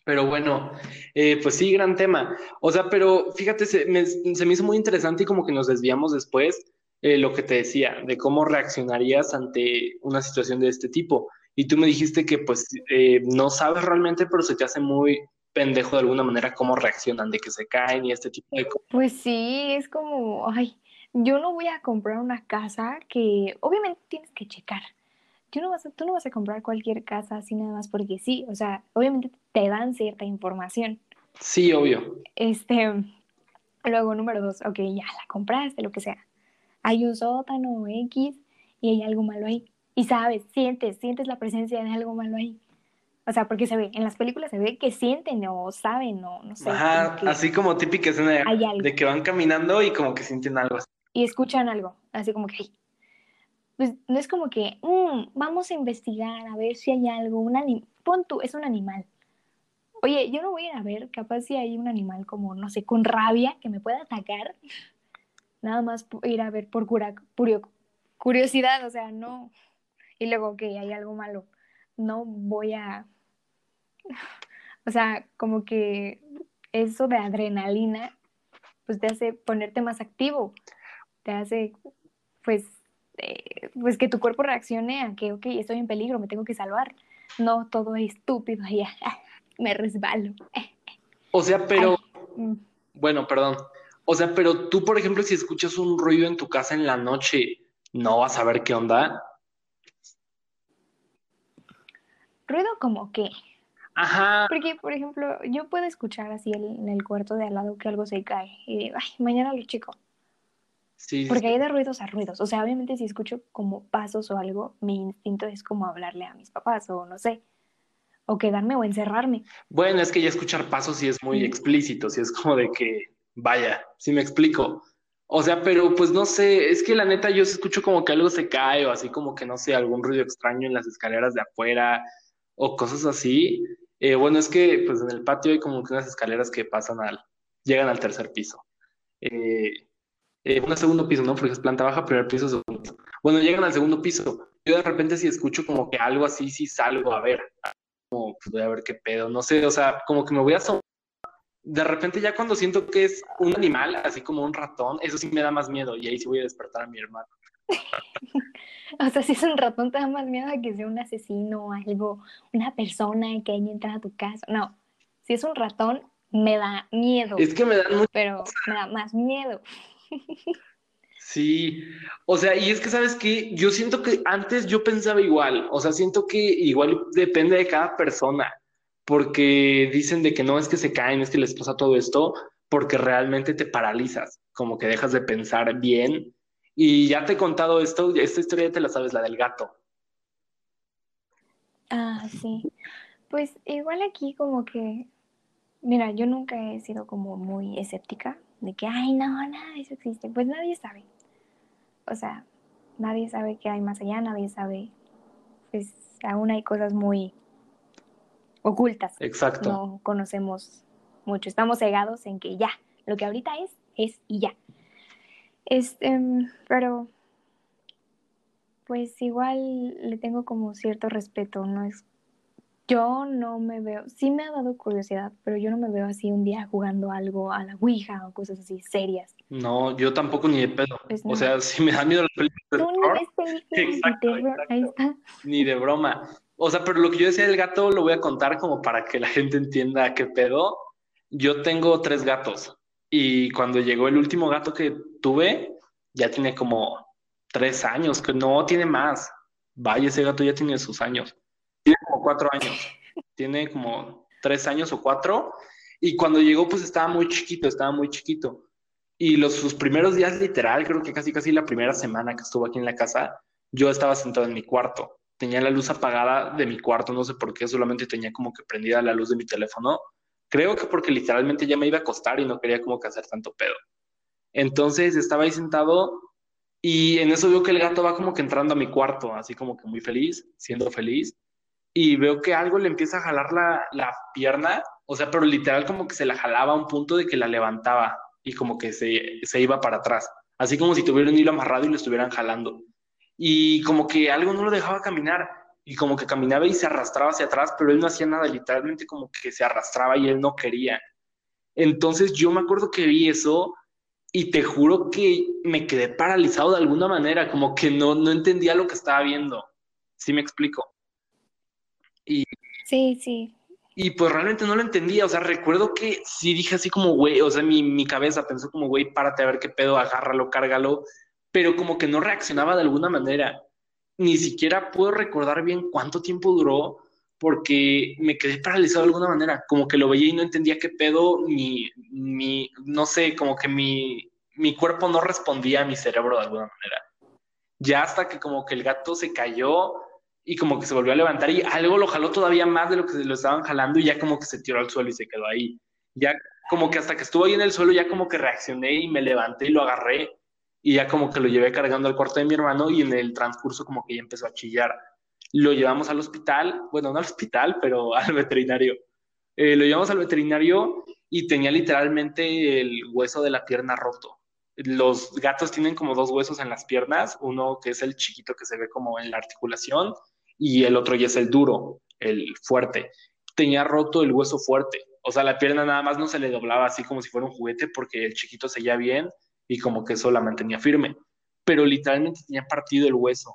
Pero bueno, eh, pues sí, gran tema. O sea, pero fíjate, se me, se me hizo muy interesante y como que nos desviamos después eh, lo que te decía, de cómo reaccionarías ante una situación de este tipo. Y tú me dijiste que pues eh, no sabes realmente, pero se te hace muy pendejo de alguna manera cómo reaccionan, de que se caen y este tipo de cosas. Pues sí, es como, ay, yo no voy a comprar una casa que obviamente tienes que checar. Tú no, vas a, tú no vas a comprar cualquier casa así nada más porque sí, o sea, obviamente te dan cierta información. Sí, obvio. Este, luego número dos, ok, ya la compraste, lo que sea hay un sótano X y hay algo malo ahí. Y sabes, sientes, sientes la presencia de algo malo ahí. O sea, porque se ve, en las películas se ve que sienten o saben o no sé. Ajá, así como típica escena de, que van caminando y como que sienten algo. Y escuchan algo, así como que, pues no es como que, mm, vamos a investigar a ver si hay algo, un animal, pon tú, es un animal. Oye, yo no voy a ir a ver, capaz si hay un animal como, no sé, con rabia que me pueda atacar nada más ir a ver por cura, curiosidad, o sea, no. Y luego que hay algo malo, no voy a, o sea, como que eso de adrenalina, pues te hace ponerte más activo, te hace, pues, eh, pues que tu cuerpo reaccione a que, ok, estoy en peligro, me tengo que salvar. No todo es estúpido, ya, me resbalo. O sea, pero, mm. bueno, perdón, o sea, pero tú, por ejemplo, si escuchas un ruido en tu casa en la noche, ¿no vas a ver qué onda? ¿Ruido como qué? Ajá. Porque, por ejemplo, yo puedo escuchar así en el cuarto de al lado que algo se cae y digo, ay, mañana lo chico. Sí. Porque hay de ruidos a ruidos. O sea, obviamente si escucho como pasos o algo, mi instinto es como hablarle a mis papás o no sé. O quedarme o encerrarme. Bueno, es que ya escuchar pasos sí es muy explícito, sí es como de que Vaya, si me explico. O sea, pero pues no sé, es que la neta yo escucho como que algo se cae o así como que no sé, algún ruido extraño en las escaleras de afuera o cosas así. Eh, bueno, es que pues en el patio hay como que unas escaleras que pasan al, llegan al tercer piso. Eh, eh, un segundo piso, ¿no? Porque es planta baja, primer piso, segundo piso. Bueno, llegan al segundo piso. Yo de repente si escucho como que algo así, sí salgo a ver. Como, pues voy a ver qué pedo, no sé, o sea, como que me voy a de repente ya cuando siento que es un animal, así como un ratón, eso sí me da más miedo y ahí sí voy a despertar a mi hermano. o sea, si es un ratón te da más miedo a que sea un asesino o algo, una persona que haya entrado a tu casa. No, si es un ratón me da miedo. Es que me da mucho... Pero me da más miedo. Sí, o sea, y es que sabes que yo siento que antes yo pensaba igual, o sea, siento que igual depende de cada persona porque dicen de que no es que se caen, es que les pasa todo esto, porque realmente te paralizas, como que dejas de pensar bien. Y ya te he contado esto, esta historia ya te la sabes, la del gato. Ah, sí. Pues igual aquí como que, mira, yo nunca he sido como muy escéptica de que, ay, no, nada, eso existe. Pues nadie sabe. O sea, nadie sabe qué hay más allá, nadie sabe, pues aún hay cosas muy ocultas. Exacto. No conocemos mucho. Estamos cegados en que ya, lo que ahorita es, es y ya. Este, pero pues igual le tengo como cierto respeto, no es yo no me veo, sí me ha dado curiosidad, pero yo no me veo así un día jugando algo a la Ouija o cosas así serias. No, yo tampoco ni de pedo. Pues o sea, si me da miedo las películas de terror. Ahí está. Ni de broma. O sea, pero lo que yo decía del gato lo voy a contar como para que la gente entienda qué pedo. Yo tengo tres gatos y cuando llegó el último gato que tuve, ya tiene como tres años, que no tiene más. Vaya, ese gato ya tiene sus años. Tiene como cuatro años. Tiene como tres años o cuatro. Y cuando llegó, pues estaba muy chiquito, estaba muy chiquito. Y los, sus primeros días, literal, creo que casi casi la primera semana que estuvo aquí en la casa, yo estaba sentado en mi cuarto tenía la luz apagada de mi cuarto, no sé por qué, solamente tenía como que prendida la luz de mi teléfono. Creo que porque literalmente ya me iba a acostar y no quería como que hacer tanto pedo. Entonces estaba ahí sentado y en eso veo que el gato va como que entrando a mi cuarto, así como que muy feliz, siendo feliz. Y veo que algo le empieza a jalar la, la pierna, o sea, pero literal como que se la jalaba a un punto de que la levantaba y como que se, se iba para atrás, así como si tuviera un hilo amarrado y lo estuvieran jalando y como que algo no lo dejaba caminar y como que caminaba y se arrastraba hacia atrás, pero él no hacía nada, literalmente como que se arrastraba y él no quería. Entonces yo me acuerdo que vi eso y te juro que me quedé paralizado de alguna manera, como que no, no entendía lo que estaba viendo. ¿Sí me explico? Y, sí, sí. Y pues realmente no lo entendía, o sea, recuerdo que sí dije así como, güey, o sea, mi, mi cabeza pensó como, güey, párate a ver qué pedo, agárralo, cárgalo, pero como que no reaccionaba de alguna manera. Ni siquiera puedo recordar bien cuánto tiempo duró porque me quedé paralizado de alguna manera, como que lo veía y no entendía qué pedo, mi, mi no sé, como que mi, mi cuerpo no respondía a mi cerebro de alguna manera. Ya hasta que como que el gato se cayó y como que se volvió a levantar y algo lo jaló todavía más de lo que se lo estaban jalando y ya como que se tiró al suelo y se quedó ahí. Ya como que hasta que estuvo ahí en el suelo ya como que reaccioné y me levanté y lo agarré y ya como que lo llevé cargando al cuarto de mi hermano y en el transcurso como que ya empezó a chillar. Lo llevamos al hospital, bueno, no al hospital, pero al veterinario. Eh, lo llevamos al veterinario y tenía literalmente el hueso de la pierna roto. Los gatos tienen como dos huesos en las piernas, uno que es el chiquito que se ve como en la articulación y el otro ya es el duro, el fuerte. Tenía roto el hueso fuerte, o sea, la pierna nada más no se le doblaba así como si fuera un juguete porque el chiquito seguía bien y como que eso la mantenía firme, pero literalmente tenía partido el hueso.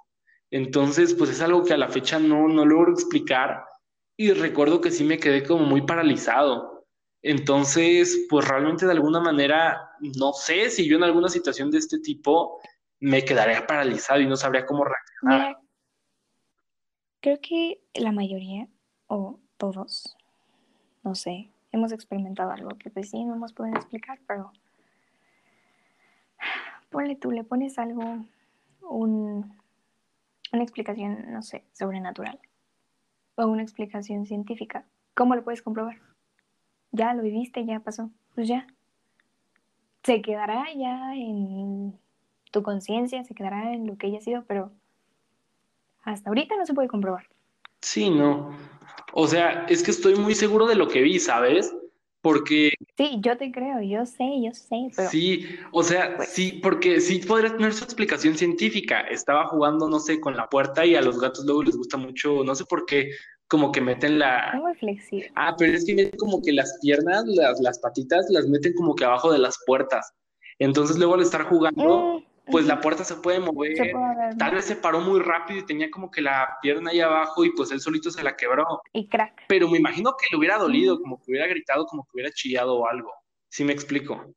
Entonces, pues es algo que a la fecha no, no logro explicar y recuerdo que sí me quedé como muy paralizado. Entonces, pues realmente de alguna manera, no sé si yo en alguna situación de este tipo me quedaría paralizado y no sabría cómo reaccionar. creo que la mayoría, o todos, no sé, hemos experimentado algo que pues sí no nos pueden explicar, pero tú, le pones algo, una explicación, no sé, sobrenatural o una explicación científica. ¿Cómo lo puedes comprobar? Ya lo viviste, ya pasó, pues ya. se quedará ya en tu conciencia, se quedará en lo que haya sido, pero hasta ahorita no se puede comprobar. Sí, no. O sea, es que estoy muy seguro de lo que vi, ¿sabes? Porque... Sí, yo te creo, yo sé, yo sé, pero... Sí, o sea, pues sí, porque sí podría tener su explicación científica. Estaba jugando, no sé, con la puerta y a los gatos luego les gusta mucho, no sé por qué, como que meten la... Muy flexible. Ah, pero es que meten como que las piernas, las, las patitas, las meten como que abajo de las puertas. Entonces luego al estar jugando, mm pues la puerta se puede mover. Tal vez se paró muy rápido y tenía como que la pierna ahí abajo y pues él solito se la quebró. Y crack. Pero me imagino que le hubiera dolido, como que hubiera gritado, como que hubiera chillado o algo. ¿Sí me explico?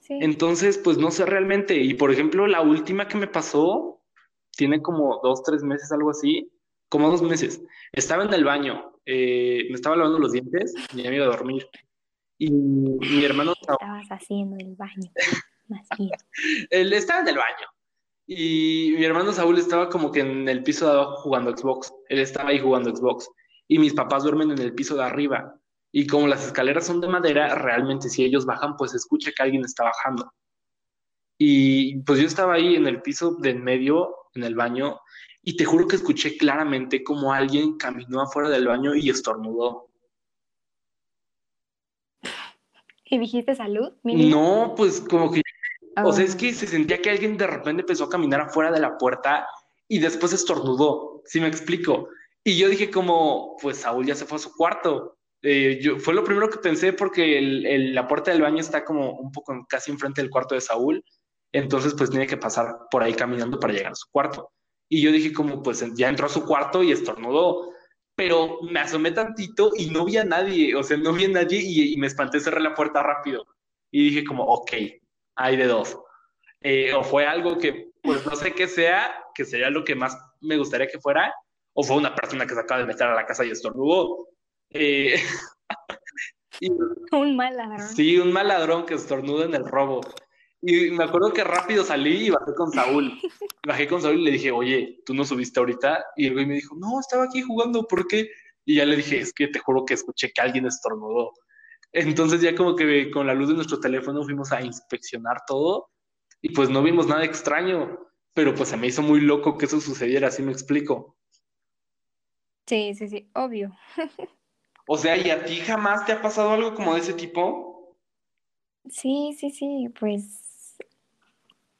Sí. Entonces, pues no sé realmente. Y por ejemplo, la última que me pasó, tiene como dos, tres meses, algo así, como dos meses. Estaba en el baño, eh, me estaba lavando los dientes y ya me iba a dormir. Y mi hermano... ¿Qué estabas haciendo en el baño? Él estaba en el baño. Y mi hermano Saúl estaba como que en el piso de abajo jugando Xbox. Él estaba ahí jugando Xbox. Y mis papás duermen en el piso de arriba. Y como las escaleras son de madera, realmente si ellos bajan, pues escucha que alguien está bajando. Y pues yo estaba ahí en el piso de en medio, en el baño, y te juro que escuché claramente como alguien caminó afuera del baño y estornudó. ¿Y dijiste salud? No, pues como que o sea, es que se sentía que alguien de repente empezó a caminar afuera de la puerta y después estornudó, si me explico. Y yo dije como, pues Saúl ya se fue a su cuarto. Eh, yo, fue lo primero que pensé porque la puerta del baño está como un poco casi enfrente del cuarto de Saúl. Entonces pues tiene que pasar por ahí caminando para llegar a su cuarto. Y yo dije como, pues ya entró a su cuarto y estornudó. Pero me asomé tantito y no vi a nadie, o sea, no vi a nadie y, y me espanté, cerré la puerta rápido. Y dije como, ok, hay de dos. Eh, o fue algo que, pues no sé qué sea, que sería lo que más me gustaría que fuera, o fue una persona que se acaba de meter a la casa y estornudó. Eh, un mal ladrón. Sí, un mal ladrón que estornuda en el robo. Y me acuerdo que rápido salí y bajé con Saúl. Bajé con Saúl y le dije, oye, ¿tú no subiste ahorita? Y el güey me dijo, no, estaba aquí jugando, ¿por qué? Y ya le dije, es que te juro que escuché que alguien estornudó. Entonces ya como que con la luz de nuestro teléfono fuimos a inspeccionar todo y pues no vimos nada extraño, pero pues se me hizo muy loco que eso sucediera, así me explico. Sí, sí, sí, obvio. o sea, ¿y a ti jamás te ha pasado algo como de ese tipo? Sí, sí, sí, pues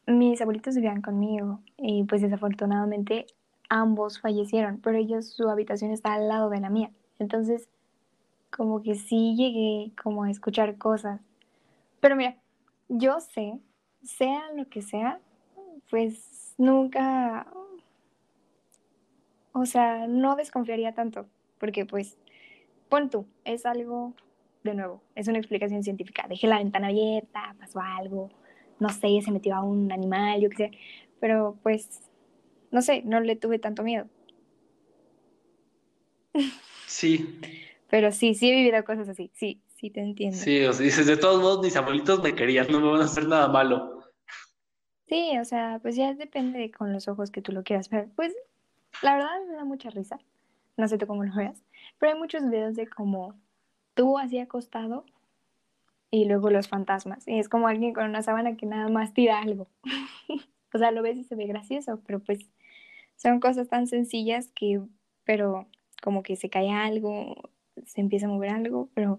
mis abuelitos vivían conmigo y pues desafortunadamente ambos fallecieron, pero ellos su habitación está al lado de la mía. Entonces, como que sí llegué como a escuchar cosas. Pero mira, yo sé, sea lo que sea, pues nunca, o sea, no desconfiaría tanto, porque pues, pon tú, es algo, de nuevo, es una explicación científica. Dejé la ventana abierta, pasó algo, no sé, se metió a un animal, yo qué sé, pero pues, no sé, no le tuve tanto miedo. Sí. Pero sí, sí he vivido cosas así, sí, sí te entiendo. Sí, o sea, dices, de todos modos, mis abuelitos me querían, no me van a hacer nada malo. Sí, o sea, pues ya depende con los ojos que tú lo quieras ver. Pues la verdad me da mucha risa, no sé tú cómo lo veas, pero hay muchos videos de como tú así acostado y luego los fantasmas. Y es como alguien con una sábana que nada más tira algo. o sea, lo ves y se ve gracioso, pero pues son cosas tan sencillas que, pero como que se cae algo se empieza a mover algo, pero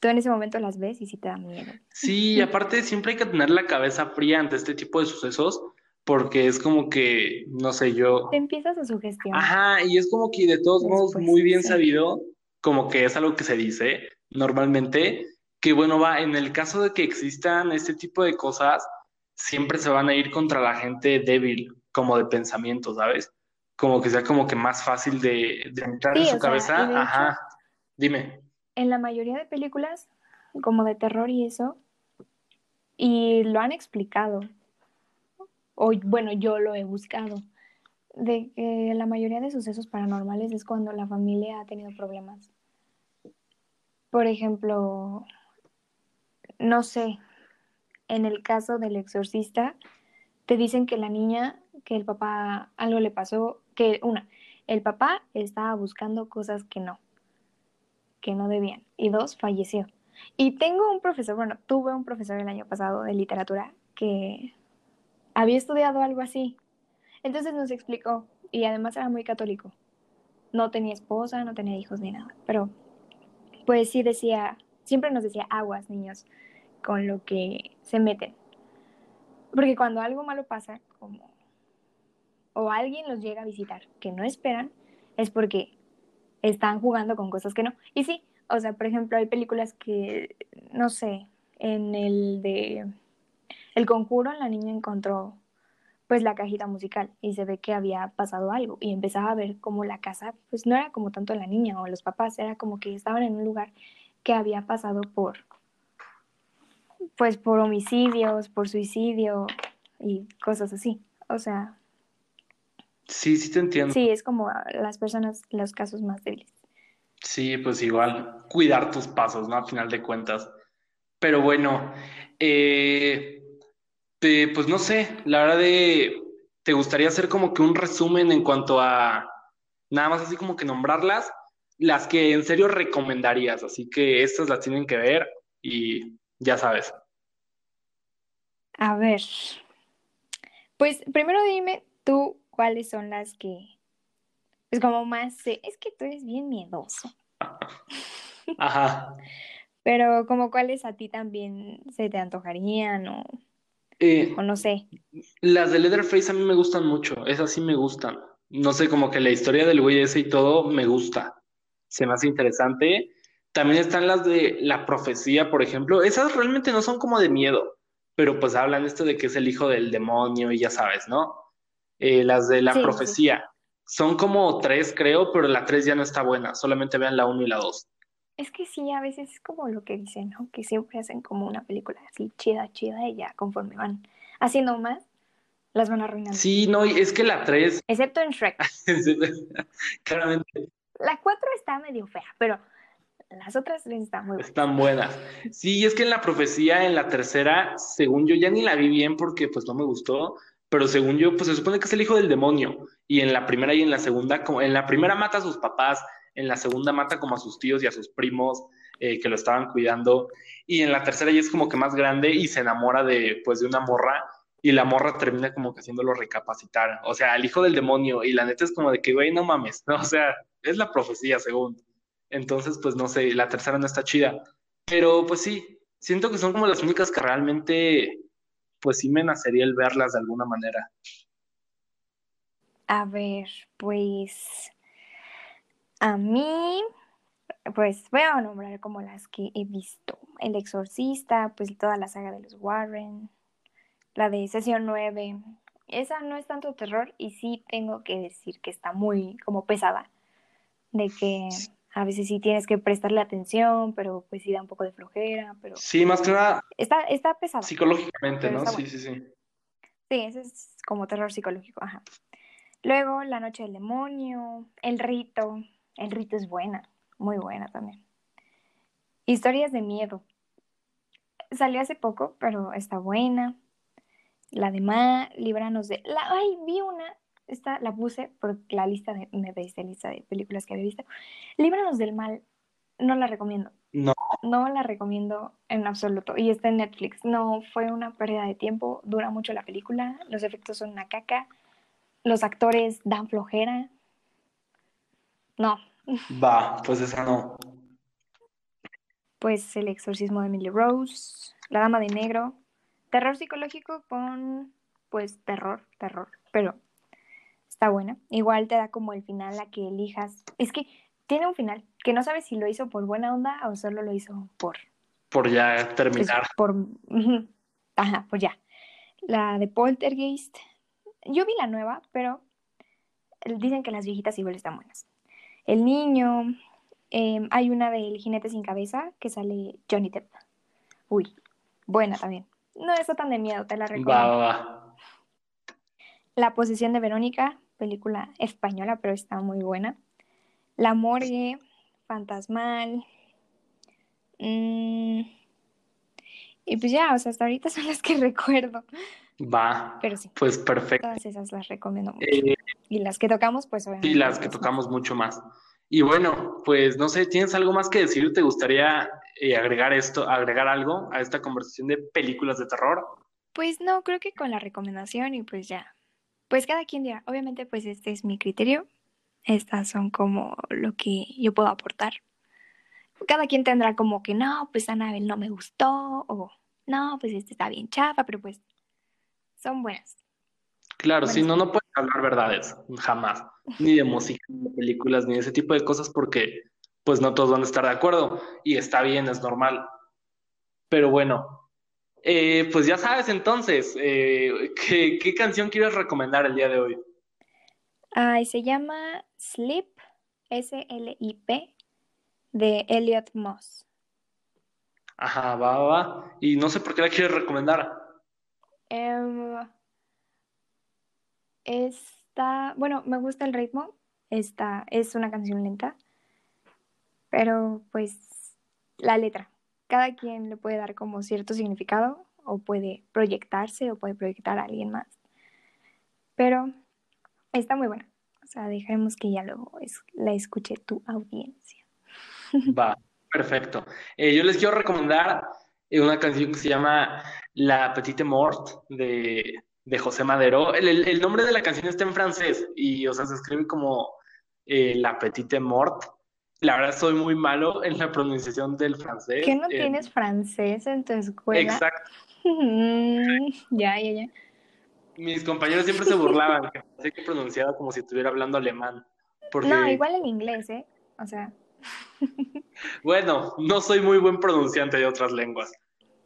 tú en ese momento las ves y sí te da miedo. Sí, aparte siempre hay que tener la cabeza fría ante este tipo de sucesos, porque es como que, no sé, yo... Te empiezas a sugestionar. Ajá, y es como que de todos modos muy bien sabido, como que es algo que se dice normalmente, que bueno, va, en el caso de que existan este tipo de cosas, siempre se van a ir contra la gente débil, como de pensamiento, ¿sabes? Como que sea como que más fácil de, entrar en su cabeza. Ajá. Dime. En la mayoría de películas, como de terror y eso, y lo han explicado, o bueno, yo lo he buscado, de que la mayoría de sucesos paranormales es cuando la familia ha tenido problemas. Por ejemplo, no sé, en el caso del exorcista, te dicen que la niña, que el papá algo le pasó, que una, el papá estaba buscando cosas que no, que no debían. Y dos, falleció. Y tengo un profesor, bueno, tuve un profesor el año pasado de literatura que había estudiado algo así. Entonces nos explicó, y además era muy católico. No tenía esposa, no tenía hijos ni nada, pero pues sí decía, siempre nos decía aguas, niños, con lo que se meten. Porque cuando algo malo pasa, como o alguien los llega a visitar que no esperan, es porque están jugando con cosas que no. Y sí, o sea, por ejemplo, hay películas que, no sé, en el de El Conjuro, la niña encontró pues la cajita musical y se ve que había pasado algo y empezaba a ver como la casa, pues no era como tanto la niña o los papás, era como que estaban en un lugar que había pasado por, pues por homicidios, por suicidio y cosas así. O sea... Sí, sí te entiendo. Sí, es como las personas, los casos más débiles. Sí, pues igual, cuidar tus pasos, ¿no? A final de cuentas. Pero bueno, eh, pues no sé, la verdad de, ¿te gustaría hacer como que un resumen en cuanto a, nada más así como que nombrarlas, las que en serio recomendarías? Así que estas las tienen que ver y ya sabes. A ver, pues primero dime tú cuáles son las que es como más, es que tú eres bien miedoso. Ajá. Pero como cuáles a ti también se te antojarían o, Eh, o no sé. las de Leatherface a mí me gustan mucho, esas sí me gustan. No sé, como que la historia del güey ese y todo me gusta. Se me hace interesante. También están las de la profecía, por ejemplo. Esas realmente no son como de miedo, pero pues hablan esto de que es el hijo del demonio y ya sabes, ¿no? Eh, las de la Sí, sí, sí. profecía. Son como tres, creo, pero la tres ya no está buena. Solamente vean la uno y la dos. Es que sí, a veces es como lo que dicen, ¿no? Que siempre hacen como una película así chida, chida y ya conforme van haciendo más, las van arruinando. Sí, no, y es que la tres, Excepto en Shrek. claramente La 4 está medio fea, pero las otras tres están muy buenas. están buenas. Sí, es que en la profecía, en la tercera, según yo, ya ni la vi bien porque pues no me gustó, pero según yo, pues se supone que es el hijo del demonio. Y en la primera y en la segunda, como en la primera mata a sus papás, en la segunda mata como a sus tíos y a sus primos eh, que lo estaban cuidando. Y en la tercera ya es como que más grande y se enamora de, pues, de una morra y la morra termina como que haciéndolo recapacitar. O sea, el hijo del demonio. Y la neta es como de que, güey, no mames, ¿no? O sea, es la profecía, según. Entonces, pues no sé, la tercera no está chida. Pero pues sí, siento que son como las únicas que realmente, pues sí me nacería el verlas de alguna manera. A ver, pues a mí, pues voy a nombrar como las que he visto. El Exorcista, pues toda la saga de los Warren, la de Sesión 9. Esa no es tanto terror y sí tengo que decir que está muy como pesada, de que a veces sí tienes que prestarle atención, pero pues sí da un poco de flojera, pero Sí, más que nada está, está pesada. psicológicamente, ¿no? Sí, bueno. sí, sí. Sí, ese es como terror psicológico, ajá. Luego, La Noche del Demonio, El Rito. El Rito es buena, muy buena también. Historias de miedo. Salió hace poco, pero está buena. La de Ma, Líbranos de... La... Ay, vi una, esta la puse por la lista de... Me pediste lista de películas que había visto. Líbranos del Mal, no la recomiendo. No. No la recomiendo en absoluto. Y está en Netflix. No fue una pérdida de tiempo. Dura mucho la película. Los efectos son una caca. Los actores dan flojera. No. Va, pues esa no. Pues El exorcismo de Emily Rose. La Dama de Negro. Terror psicológico con, pues, terror, terror. Pero está buena. Igual te da como el final a que elijas. Es que tiene un final que no sabes si lo hizo por buena onda o solo lo hizo por Por ya pues, terminar. por ajá, pues ya. La de Poltergeist. Yo vi la nueva, pero dicen que las viejitas igual están buenas. El niño. eh, hay una del jinete sin cabeza que sale Johnny Depp. Uy, buena también. No está tan de miedo, te la recomiendo. La posesión de Verónica, película española, pero está muy buena. La morgue, fantasmal. Mm, y pues ya, o sea, hasta ahorita son las que recuerdo. Va. Pero sí, Pues perfecto. todas esas las recomiendo mucho. Eh, Y las que tocamos, pues obviamente. sí, las que tocamos mucho más. Y bueno, pues no sé, ¿tienes algo más que decir? ¿Te gustaría eh, agregar esto, agregar algo a esta conversación de películas de terror? Pues no, creo que con la recomendación y pues ya. Pues cada quien dirá, obviamente pues este es mi criterio, estas son como lo que yo puedo aportar. Cada quien tendrá como que no, pues Anabel no me gustó o no, pues este está bien chafa, pero pues son buenas. Claro, si no, no puedes hablar verdades, jamás. Ni de música, ni de películas, ni de ese tipo de cosas, porque pues no todos van a estar de acuerdo. Y está bien, es normal. Pero bueno, eh, pues ya sabes entonces, eh, ¿qué, canción quieres recomendar el día de hoy? Ay, se llama Sleep, S-L-I-P, de Elliot Moss. Ajá, va, va, va. Y no sé por qué la quieres recomendar. Em, esta, bueno, me gusta el ritmo. Esta es una canción lenta. Pero pues la letra. Cada quien le puede dar como cierto significado o puede proyectarse o puede proyectar a alguien más. Pero está muy buena. O sea, dejemos que ya luego la escuche tu audiencia. Va, perfecto. Eh, yo les quiero recomendar eh, una canción que se llama La Petite Mort de, José Madero. El, nombre de la canción está en francés y, o sea, se escribe como eh, La Petite Mort. La verdad, soy muy malo en la pronunciación del francés. ¿Qué no tienes francés en tu escuela? Exacto. ya, ya, ya. Mis compañeros siempre se burlaban, que que pronunciaba como si estuviera hablando alemán. No, igual en inglés, ¿eh? O sea. bueno, no soy muy buen pronunciante de otras lenguas.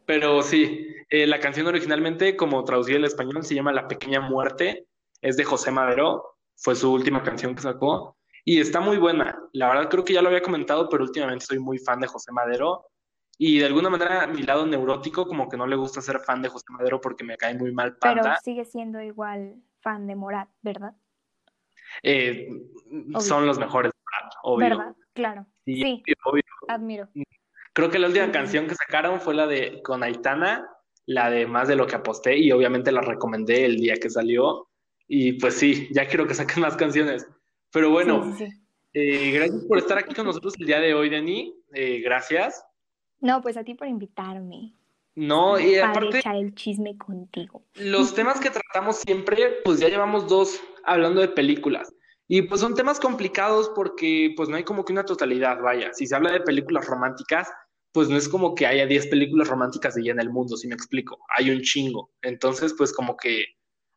Pero sí, eh, la canción originalmente, como traducida al español, se llama La Pequeña Muerte. Es de José Madero. Fue su última canción que sacó. Y está muy buena. La verdad creo que ya lo había comentado, pero últimamente soy muy fan de José Madero. Y de alguna manera mi lado neurótico como que no le gusta ser fan de José Madero porque me cae muy mal Panda. Pero sigue siendo igual fan de Morat, ¿verdad? Eh, son los mejores, obvio. ¿Verdad? Claro. Sí, obvio. admiro. Creo que la última canción que sacaron fue la de con Aitana, la de Más de lo que aposté y obviamente la recomendé el día que salió. Y pues sí, ya quiero que saquen más canciones. Pero bueno, eh, gracias por estar aquí con nosotros el día de hoy, Dani. Eh, gracias. No, pues a ti por invitarme. No, y aparte. echar el chisme contigo. Los temas que tratamos siempre, pues ya llevamos dos hablando de películas. Y pues son temas complicados porque pues no hay como que una totalidad, vaya. Si se habla de películas románticas, pues no es como que haya 10 películas románticas de ya en el mundo, si me explico. Hay un chingo. Entonces, pues como que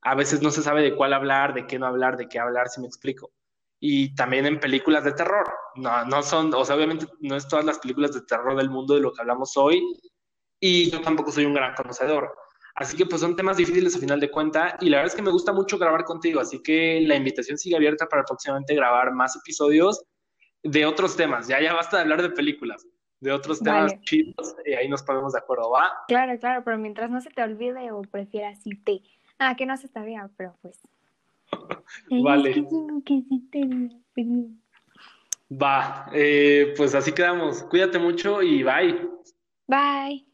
a veces no se sabe de cuál hablar, de qué no hablar, de qué hablar, si me explico y también en películas de terror. No, no son, o sea, obviamente no es todas las películas de terror del mundo de lo que hablamos hoy y yo tampoco soy un gran conocedor. Así que pues son temas difíciles a final de cuenta y la verdad es que me gusta mucho grabar contigo, así que la invitación sigue abierta para próximamente grabar más episodios de otros temas. Ya ya basta de hablar de películas, de otros temas chidos y ahí nos ponemos de acuerdo, ¿va? Claro, claro, pero mientras no se te olvide o prefieras irte, ah, que no se estaría, pero pues vale. Va, eh, pues así quedamos. Cuídate mucho y bye. Bye.